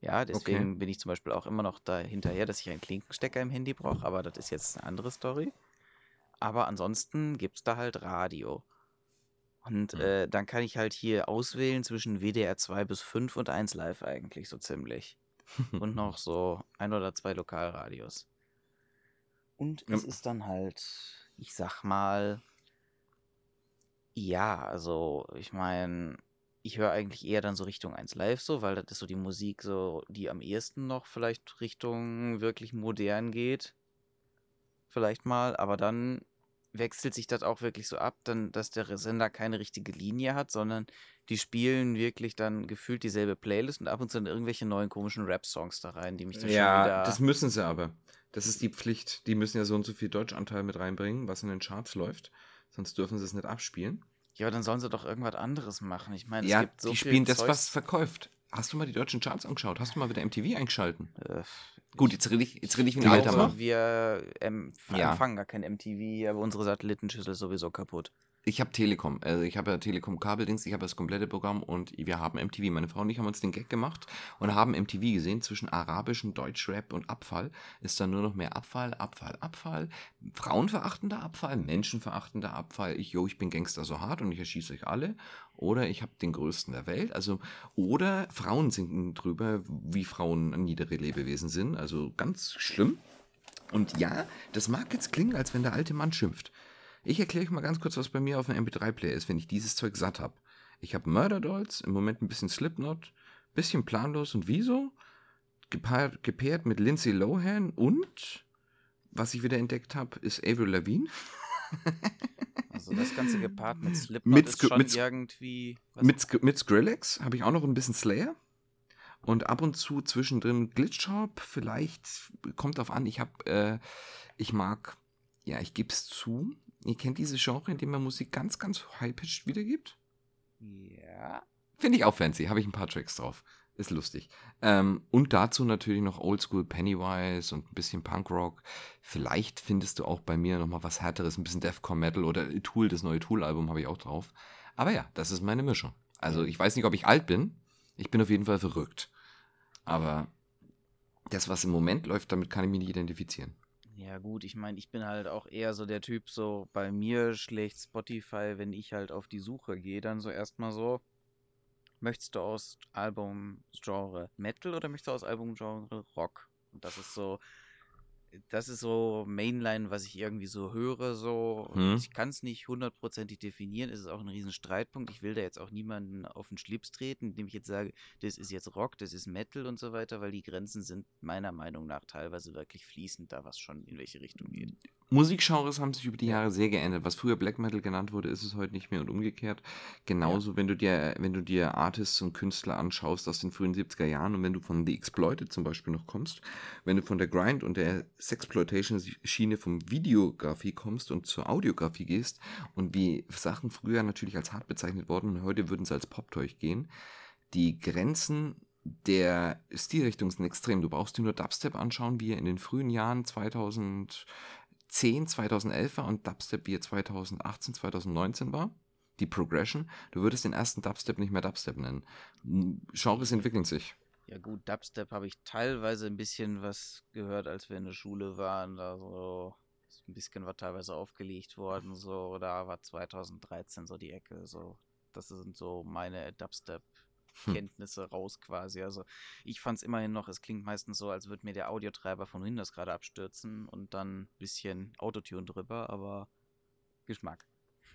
Ja, deswegen bin ich zum Beispiel auch immer noch da hinterher, dass ich einen Klinkenstecker im Handy brauche, aber das ist jetzt eine andere Story. Aber ansonsten gibt es da halt Radio. Und Hm. äh, dann kann ich halt hier auswählen zwischen WDR 2 bis 5 und 1 Live eigentlich so ziemlich. Und noch so ein oder zwei Lokalradios. Und Ja. es ist dann halt, ich sag mal, ja, also ich meine, ich höre eigentlich eher dann so Richtung 1 Live so, weil das ist so die Musik so, die am ehesten noch vielleicht Richtung wirklich modern geht. Vielleicht mal, aber dann wechselt sich das auch wirklich so ab, dann, dass der Sender keine richtige Linie hat, sondern die spielen wirklich dann gefühlt dieselbe Playlist und ab und zu dann irgendwelche neuen komischen Rap-Songs da rein, die mich dann schon Ja, wieder. das müssen sie aber. Das ist die Pflicht. Die müssen ja so und so viel Deutschanteil mit reinbringen, was in den Charts läuft. Sonst dürfen sie es nicht abspielen. ja, aber dann sollen sie doch irgendwas anderes machen. Ich meine, ja, es gibt so die viel spielen das, Zeugs- was verkauft. Hast du mal die deutschen Charts angeschaut? Hast du mal wieder MTV eingeschalten? Äh, Gut, jetzt rede ich, jetzt rede ich wie ein alter Mann. wir ähm, Ja. empfangen gar kein MTV, aber unsere Satellitenschüssel ist sowieso kaputt. Ich habe Telekom. Also ich habe ja Telekom Kabeldings, ich habe das komplette Programm und wir haben MTV. Meine Frau und ich haben uns den Gag gemacht und haben MTV gesehen zwischen arabischen Deutschrap und Abfall. Ist dann nur noch mehr Abfall, Abfall, Abfall. Frauenverachtender Abfall, menschenverachtender Abfall. Ich, yo, ich bin Gangster so hart und ich erschieße euch alle. Oder ich habe den größten der Welt. Also, oder Frauen singen drüber, wie Frauen niedere Lebewesen sind. Also ganz schlimm. Und ja, das mag jetzt klingen, als wenn der alte Mann schimpft. Ich erkläre euch mal ganz kurz, was bei mir auf dem MP3-Player ist, wenn ich dieses Zeug satt habe. Ich habe Murder Dolls, im Moment ein bisschen Slipknot, bisschen planlos und wieso, gepaart, gepaart mit Lindsay Lohan und, was ich wieder entdeckt habe, ist Avril Lavigne. Also das Ganze gepaart mit Slipknot Mit ist schon mit irgendwie... Mit, mit Skrillex habe ich auch noch ein bisschen Slayer. Und ab und zu zwischendrin Glitchshop. Vielleicht kommt drauf an. Ich habe, äh, ich mag, ja, ich gebe es zu. Ihr kennt diese Genre, in dem man Musik ganz, ganz high-pitched wiedergibt? Ja. Finde ich auch fancy. Habe ich ein paar Tracks drauf. Ist lustig. Ähm, und dazu natürlich noch Oldschool Pennywise und ein bisschen Punkrock. Vielleicht findest du auch bei mir nochmal was härteres, ein bisschen Deathcore Metal oder Tool, das neue Tool-Album habe ich auch drauf. Aber ja, das ist meine Mischung. Also ich weiß nicht, ob ich alt bin. Ich bin auf jeden Fall verrückt. Aber das, was im Moment läuft, damit kann ich mich nicht identifizieren. Ja gut, ich meine, ich bin halt auch eher so der Typ, so bei mir schlägt Spotify, wenn ich halt auf die Suche gehe, dann so erstmal so, möchtest du aus Albumgenre Metal oder möchtest du aus Albumgenre Rock? Und das ist so, das ist so Mainline, was ich irgendwie so höre, so. Hm. Ich kann es nicht hundertprozentig definieren, es ist auch ein riesen Streitpunkt. Ich will da jetzt auch niemanden auf den Schlips treten, indem ich jetzt sage, das ist jetzt Rock, das ist Metal und so weiter, weil die Grenzen sind meiner Meinung nach teilweise wirklich fließend, da was schon in welche Richtung geht. Musikgenres haben sich über die Jahre sehr geändert. Was früher Black Metal genannt wurde, ist es heute nicht mehr und umgekehrt. Genauso, wenn du dir, wenn du dir Artists und Künstler anschaust aus den frühen 70er Jahren und wenn du von The Exploited zum Beispiel noch kommst, wenn du von der Grind und der Sexploitation-Schiene vom Videografie kommst und zur Audiografie gehst und wie Sachen früher natürlich als hart bezeichnet wurden und heute würden sie als Pop-Zeug gehen, die Grenzen der Stilrichtung sind extrem. Du brauchst dir nur Dubstep anschauen, wie er in den frühen Jahren 2010, 2011 war und Dubstep, wie er 2018, 2019 war. Die Progression. Du würdest den ersten Dubstep nicht mehr Dubstep nennen. Genres entwickeln sich. Ja gut, Dubstep habe ich teilweise ein bisschen was gehört, als wir in der Schule waren. Da so ein bisschen war teilweise aufgelegt worden. So, da war 2013 so die Ecke. So, das sind so meine Dubstep-Kenntnisse raus quasi. Also ich fand es immerhin noch, es klingt meistens so, als würde mir der Audiotreiber von Windows gerade abstürzen und dann ein bisschen Autotune drüber, aber Geschmack.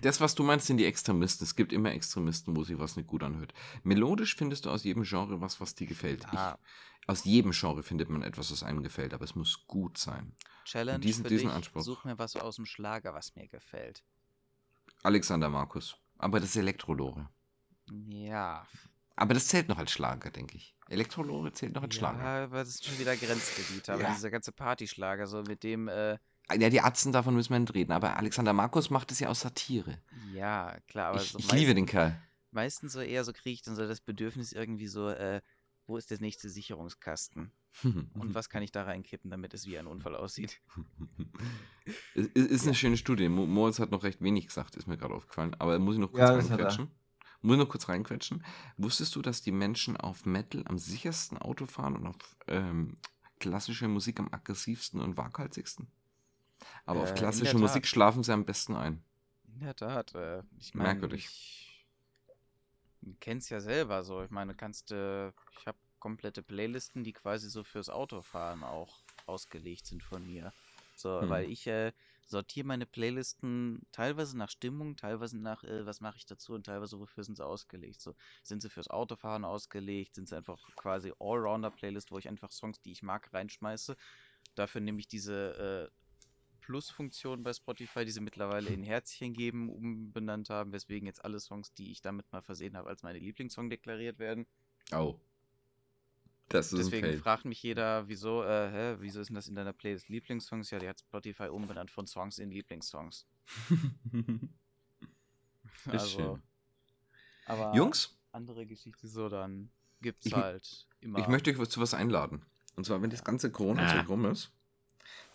Das, was du meinst, sind die Extremisten. Es gibt immer Extremisten, wo sich was nicht gut anhört. Melodisch findest du aus jedem Genre was, was dir gefällt. Ah. Ich, aus jedem Genre findet man etwas, was einem gefällt, aber es muss gut sein. Challenge diesen- für diesen dich, Anspruch. such mir was aus dem Schlager, was mir gefällt. Alexander Markus. Aber das ist Elektrolore. Ja, Aber das zählt noch als Schlager, denke ich. Elektrolore zählt noch als Schlager. Ja, aber das ist schon wieder Grenzgebiet. Aber Ja. dieser ganze Partyschlager, so mit dem, äh, Ja, die Atzen, davon müssen wir nicht reden. Aber Alexander Markus macht es ja aus Satire. ja, klar, aber ich so ich meist- liebe den Kerl. meistens so eher so kriege ich dann so das Bedürfnis irgendwie so, äh, wo ist der nächste Sicherungskasten? Und was kann ich da reinkippen, damit es wie ein Unfall aussieht? Es ist eine schöne Studie. Mo- Moritz hat noch recht wenig gesagt, ist mir gerade aufgefallen. Aber muss ich noch kurz Ja, reinquetschen? Muss nur kurz reinquetschen. Wusstest du, dass die Menschen auf Metal am sichersten Auto fahren und auf ähm, klassische Musik am aggressivsten und waghalsigsten? Aber Äh, auf in klassische Musik Tat. schlafen sie am besten ein. In der Tat, äh, ich meine, Merkwürdig. ich kenn's ja selber so. Ich meine, kannst du, ich habe komplette Playlisten, die quasi so fürs Autofahren auch ausgelegt sind von mir. So, Hm. weil ich äh, sortiere meine Playlisten teilweise nach Stimmung, teilweise nach, äh, was mache ich dazu und teilweise wofür sind sie ausgelegt. So, sind sie fürs Autofahren ausgelegt, sind sie einfach quasi Allrounder-Playlist, wo ich einfach Songs, die ich mag, reinschmeiße. Dafür nehme ich diese äh, Plus-Funktion bei Spotify, die sie mittlerweile in Herzchen geben, umbenannt haben, weswegen jetzt alle Songs, die ich damit mal versehen habe, als meine Lieblingssong deklariert werden. Oh. Das ist Deswegen fragt mich jeder, wieso, äh, hä, wieso ist denn das in deiner Playlist Lieblingssongs? Ja, die hat Spotify umbenannt von Songs in Lieblingssongs. Ist schön. Aber Jungs, andere Geschichte so, dann gibt's Ich- halt immer. ich möchte euch zu was einladen. Und zwar, wenn das ganze Corona-Zeug rum ist,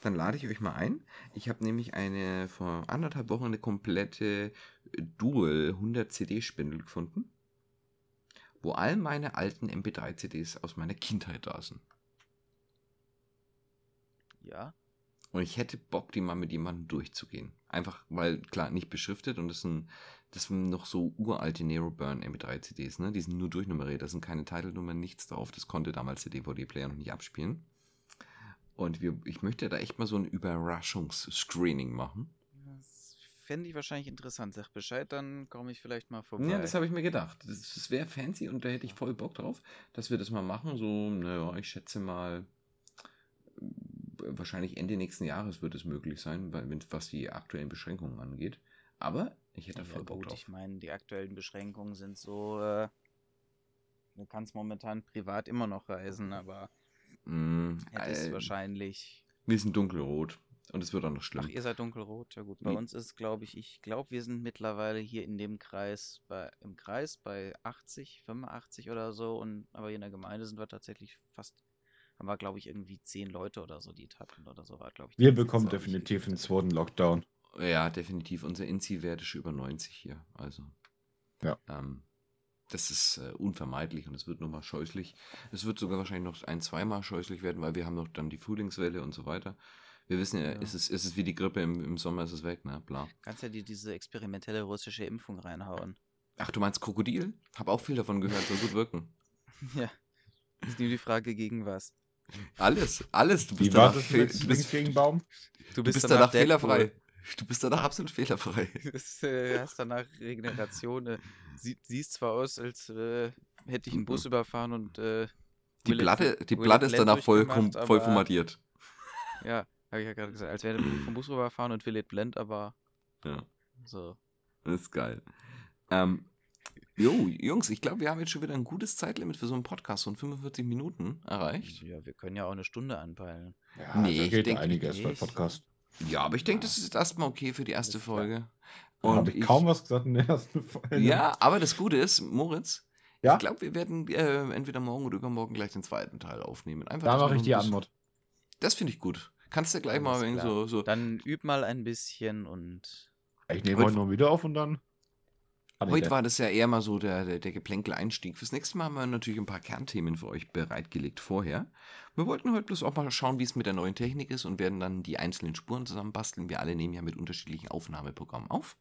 dann lade ich euch mal ein. Ich habe nämlich eine vor anderthalb Wochen eine komplette Dual 100 CD-Spindel gefunden, wo all meine alten MP3-CDs aus meiner Kindheit da sind. Ja, Und ich hätte Bock, die mal mit jemandem durchzugehen. Einfach, weil, klar, nicht beschriftet und das sind, das sind noch so uralte Nero Burn MP3-CDs, ne? Die sind nur durchnummeriert, da sind keine Titelnummern, nichts drauf. Das konnte damals der DVD-Player noch nicht abspielen. Und wir, ich möchte da echt mal so ein Überraschungsscreening machen. das fände ich wahrscheinlich interessant. Sag Bescheid, dann komme ich vielleicht mal vorbei. Ja, das habe ich mir gedacht. Das, das wäre fancy und da hätte ich voll Bock drauf, dass wir das mal machen. So, naja, ich schätze mal, wahrscheinlich Ende nächsten Jahres wird es möglich sein, weil, was die aktuellen Beschränkungen angeht. Aber ich hätte da Ja, voll Bock gut, drauf. ich meine, die aktuellen Beschränkungen sind so, äh, du kannst momentan privat immer noch reisen, aber Mm, hättest äh, wahrscheinlich. wir sind dunkelrot und es wird auch noch Ach, schlimm. ihr seid dunkelrot, ja gut. Bei Nee. uns ist, glaube ich, ich glaube, wir sind mittlerweile hier in dem Kreis, bei, im Kreis bei 80, 85 oder so. Und aber hier in der Gemeinde sind wir tatsächlich fast, haben wir, glaube ich, irgendwie 10 Leute oder so, die tappen oder so war, glaube ich. Wir bekommen definitiv einen zweiten Lockdown. Ja, definitiv. Unser Inzi-Wert ist über 90 hier. Also. Ja. Ähm, das ist äh, unvermeidlich und es wird nochmal scheußlich. Es wird sogar wahrscheinlich noch ein, zweimal scheußlich werden, weil wir haben noch dann die Frühlingswelle und so weiter. Wir wissen ja, Ja. Es, ist, es ist wie die Grippe, im, im Sommer ist es weg, ne? Bla. Kannst ja dir diese experimentelle russische Impfung reinhauen. Ach, du meinst Krokodil? Hab auch viel davon gehört, soll gut wirken. ja. Ist nur die Frage gegen was. Alles, alles. Du Wie bist danach, das fehl, mit du bist, gegen Baum? du bist danach fehlerfrei. Du bist danach absolut fehlerfrei. Du bist, äh, hast danach Regeneration. Äh, sie, siehst zwar aus, als äh, hätte ich einen Bus überfahren und äh, Die Will Platte, die will Platte ist danach voll, voll formatiert. ja, habe ich ja gerade gesagt, als wäre der vom Bus rüberfahren und will it blend, aber Ja. so. Das ist geil. Ähm, jo, Jungs, ich glaube, wir haben jetzt schon wieder ein gutes Zeitlimit für so einen Podcast von 45 Minuten erreicht. Ja, wir können ja auch eine Stunde anpeilen. Ja, Nee, da ich geht denk einiges bei nicht. Podcast. Ja, aber ich denke, das ist jetzt erstmal okay für die erste. Folge. Da Und habe ich, kaum was gesagt in der ersten Folge. Ja, aber das Gute ist, Moritz, Ja? ich glaube, wir werden äh, entweder morgen oder übermorgen gleich den zweiten Teil aufnehmen. Einfach, da mache ich die Antwort. Das finde ich gut. Kannst du gleich mal Alles klar. so, so Dann üb mal ein bisschen und Ich nehme Heute- heute noch wieder auf und dann. Nee, Heute war das ja eher mal so der, der, der Geplänkel-Einstieg. Fürs nächste Mal haben wir natürlich ein paar Kernthemen für euch bereitgelegt vorher. Wir wollten heute bloß auch mal schauen, wie es mit der neuen Technik ist und werden dann die einzelnen Spuren zusammenbasteln. Wir alle nehmen ja mit unterschiedlichen Aufnahmeprogrammen auf.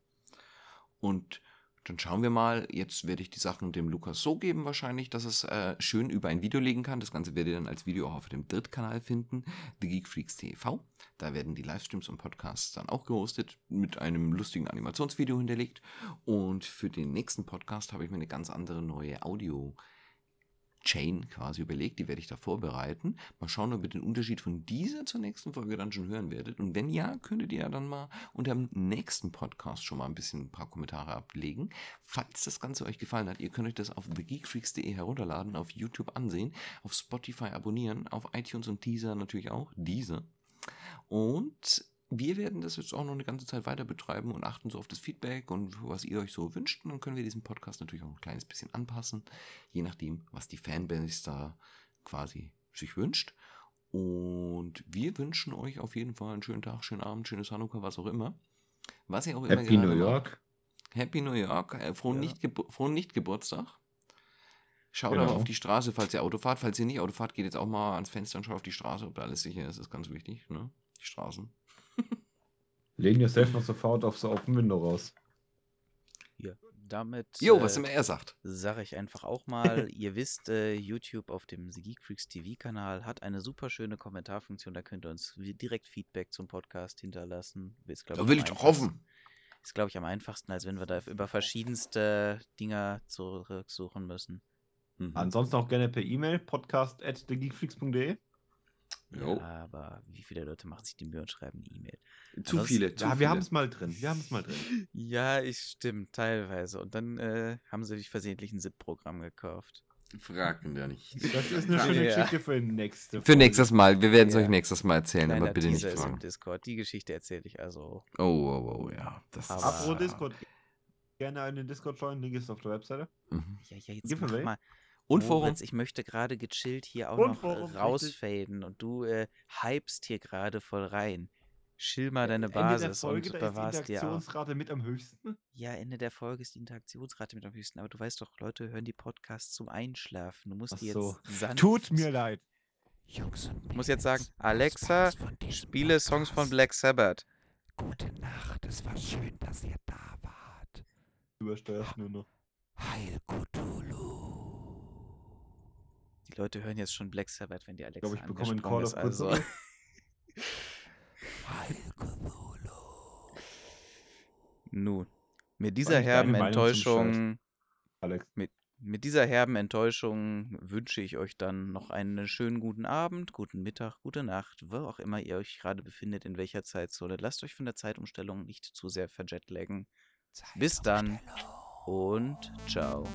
Und dann schauen wir mal. Jetzt werde ich die Sachen dem Lukas so geben, wahrscheinlich, dass es äh, schön über ein Video legen kann. Das Ganze werdet ihr dann als Video auch auf dem Drittkanal finden, The Geek Freaks TV. Da werden die Livestreams und Podcasts dann auch gehostet, mit einem lustigen Animationsvideo hinterlegt. Und für den nächsten Podcast habe ich mir eine ganz andere neue Audio- Chain quasi überlegt, die werde ich da vorbereiten. Mal schauen, ob ihr den Unterschied von dieser zur nächsten Folge dann schon hören werdet. Und wenn ja, könntet ihr ja dann mal unter dem nächsten Podcast schon mal ein bisschen ein paar Kommentare ablegen. Falls das Ganze euch gefallen hat, ihr könnt euch das auf thegeekfreaks.de herunterladen, auf YouTube ansehen, auf Spotify abonnieren, auf iTunes und Deezer natürlich auch. Diese. Und wir werden das jetzt auch noch eine ganze Zeit weiter betreiben und achten so auf das Feedback und was ihr euch so wünscht. Und dann können wir diesen Podcast natürlich auch ein kleines bisschen anpassen, je nachdem, was die Fanbase da quasi sich wünscht. Und wir wünschen euch auf jeden Fall einen schönen Tag, schönen Abend, schönes Hanukkah, was auch immer. Was ihr auch immer Happy New macht. York. Happy New York, äh, frohen, Ja. nicht frohen Nicht-Geburtstag. Schaut Genau. auf die Straße, falls ihr Auto fahrt. Falls ihr nicht Auto fahrt, geht jetzt auch mal ans Fenster und schaut auf die Straße, ob da alles sicher ist. Das ist ganz wichtig, ne? Die Straßen. Lehn yourself noch sofort auf so Open Window raus. Damit Jo, äh, was immer er sagt. sage ich einfach auch mal, ihr wisst, äh, YouTube auf dem The Geek Freaks TV-Kanal hat eine super schöne Kommentarfunktion, da könnt ihr uns direkt Feedback zum Podcast hinterlassen. Ist, glaub Da will ich doch hoffen. Ist, glaube ich, am einfachsten, als wenn wir da über verschiedenste Dinger zurücksuchen müssen. Mhm. Ansonsten auch gerne per E-Mail, podcast at thegeekfreaks.de. Jo. Ja, aber wie viele Leute machen sich die Mühe und schreiben eine E-Mail? Zu ansonsten- viele, zu Ja, wir haben es mal drin. Wir haben es mal drin. Ja, ich stimmt, teilweise. Und dann äh, haben sie sich versehentlich ein ZIP-Programm gekauft. Fragen ja nicht. Das ist eine schöne Ja. Geschichte für nächste Für nächstes Mal. Wir werden es Ja. euch nächstes Mal erzählen, aber Kleiner bitte nicht Teaser ist im fragen. Discord. Die Geschichte erzähle ich also. Oh, oh, oh, ja. Das Aber- ist, Apropos Discord. Gerne einen Discord joinen, Link ist auf der Webseite. Mhm. Ja, ja, jetzt mach mal. Und Forum. Moritz, ich möchte gerade gechillt hier auch Und noch Forum, äh, rausfaden und du äh, hypst hier gerade voll rein. Chill mal deine Ende der Basis Folge, und da ist die dir. Interaktionsrate mit am höchsten. Ja, Ende der Folge ist die Interaktionsrate mit am höchsten, aber du weißt doch, Leute hören die Podcasts zum Einschlafen. Du musst Ach die so. jetzt sanft. Tut mir leid. Jungs und Ich muss jetzt sagen, Alexa, Spiele Songs von. Black Sabbath. Gute Nacht, es war schön, dass ihr da wart. Übersteuerst nur noch. Heil Cthulhu. Die Leute hören jetzt schon Black Sabbath, wenn die Alexa glaube, ich bekomme Call ist. of Also, nun, mit dieser herben? Enttäuschung Alex. Mit dieser herben Enttäuschung wünsche ich euch dann noch einen schönen guten Abend, guten Mittag, gute Nacht, wo auch immer ihr euch gerade befindet, in welcher Zeitzone. Lasst euch von der Zeitumstellung nicht zu sehr verjetlaggen. Bis dann und ciao.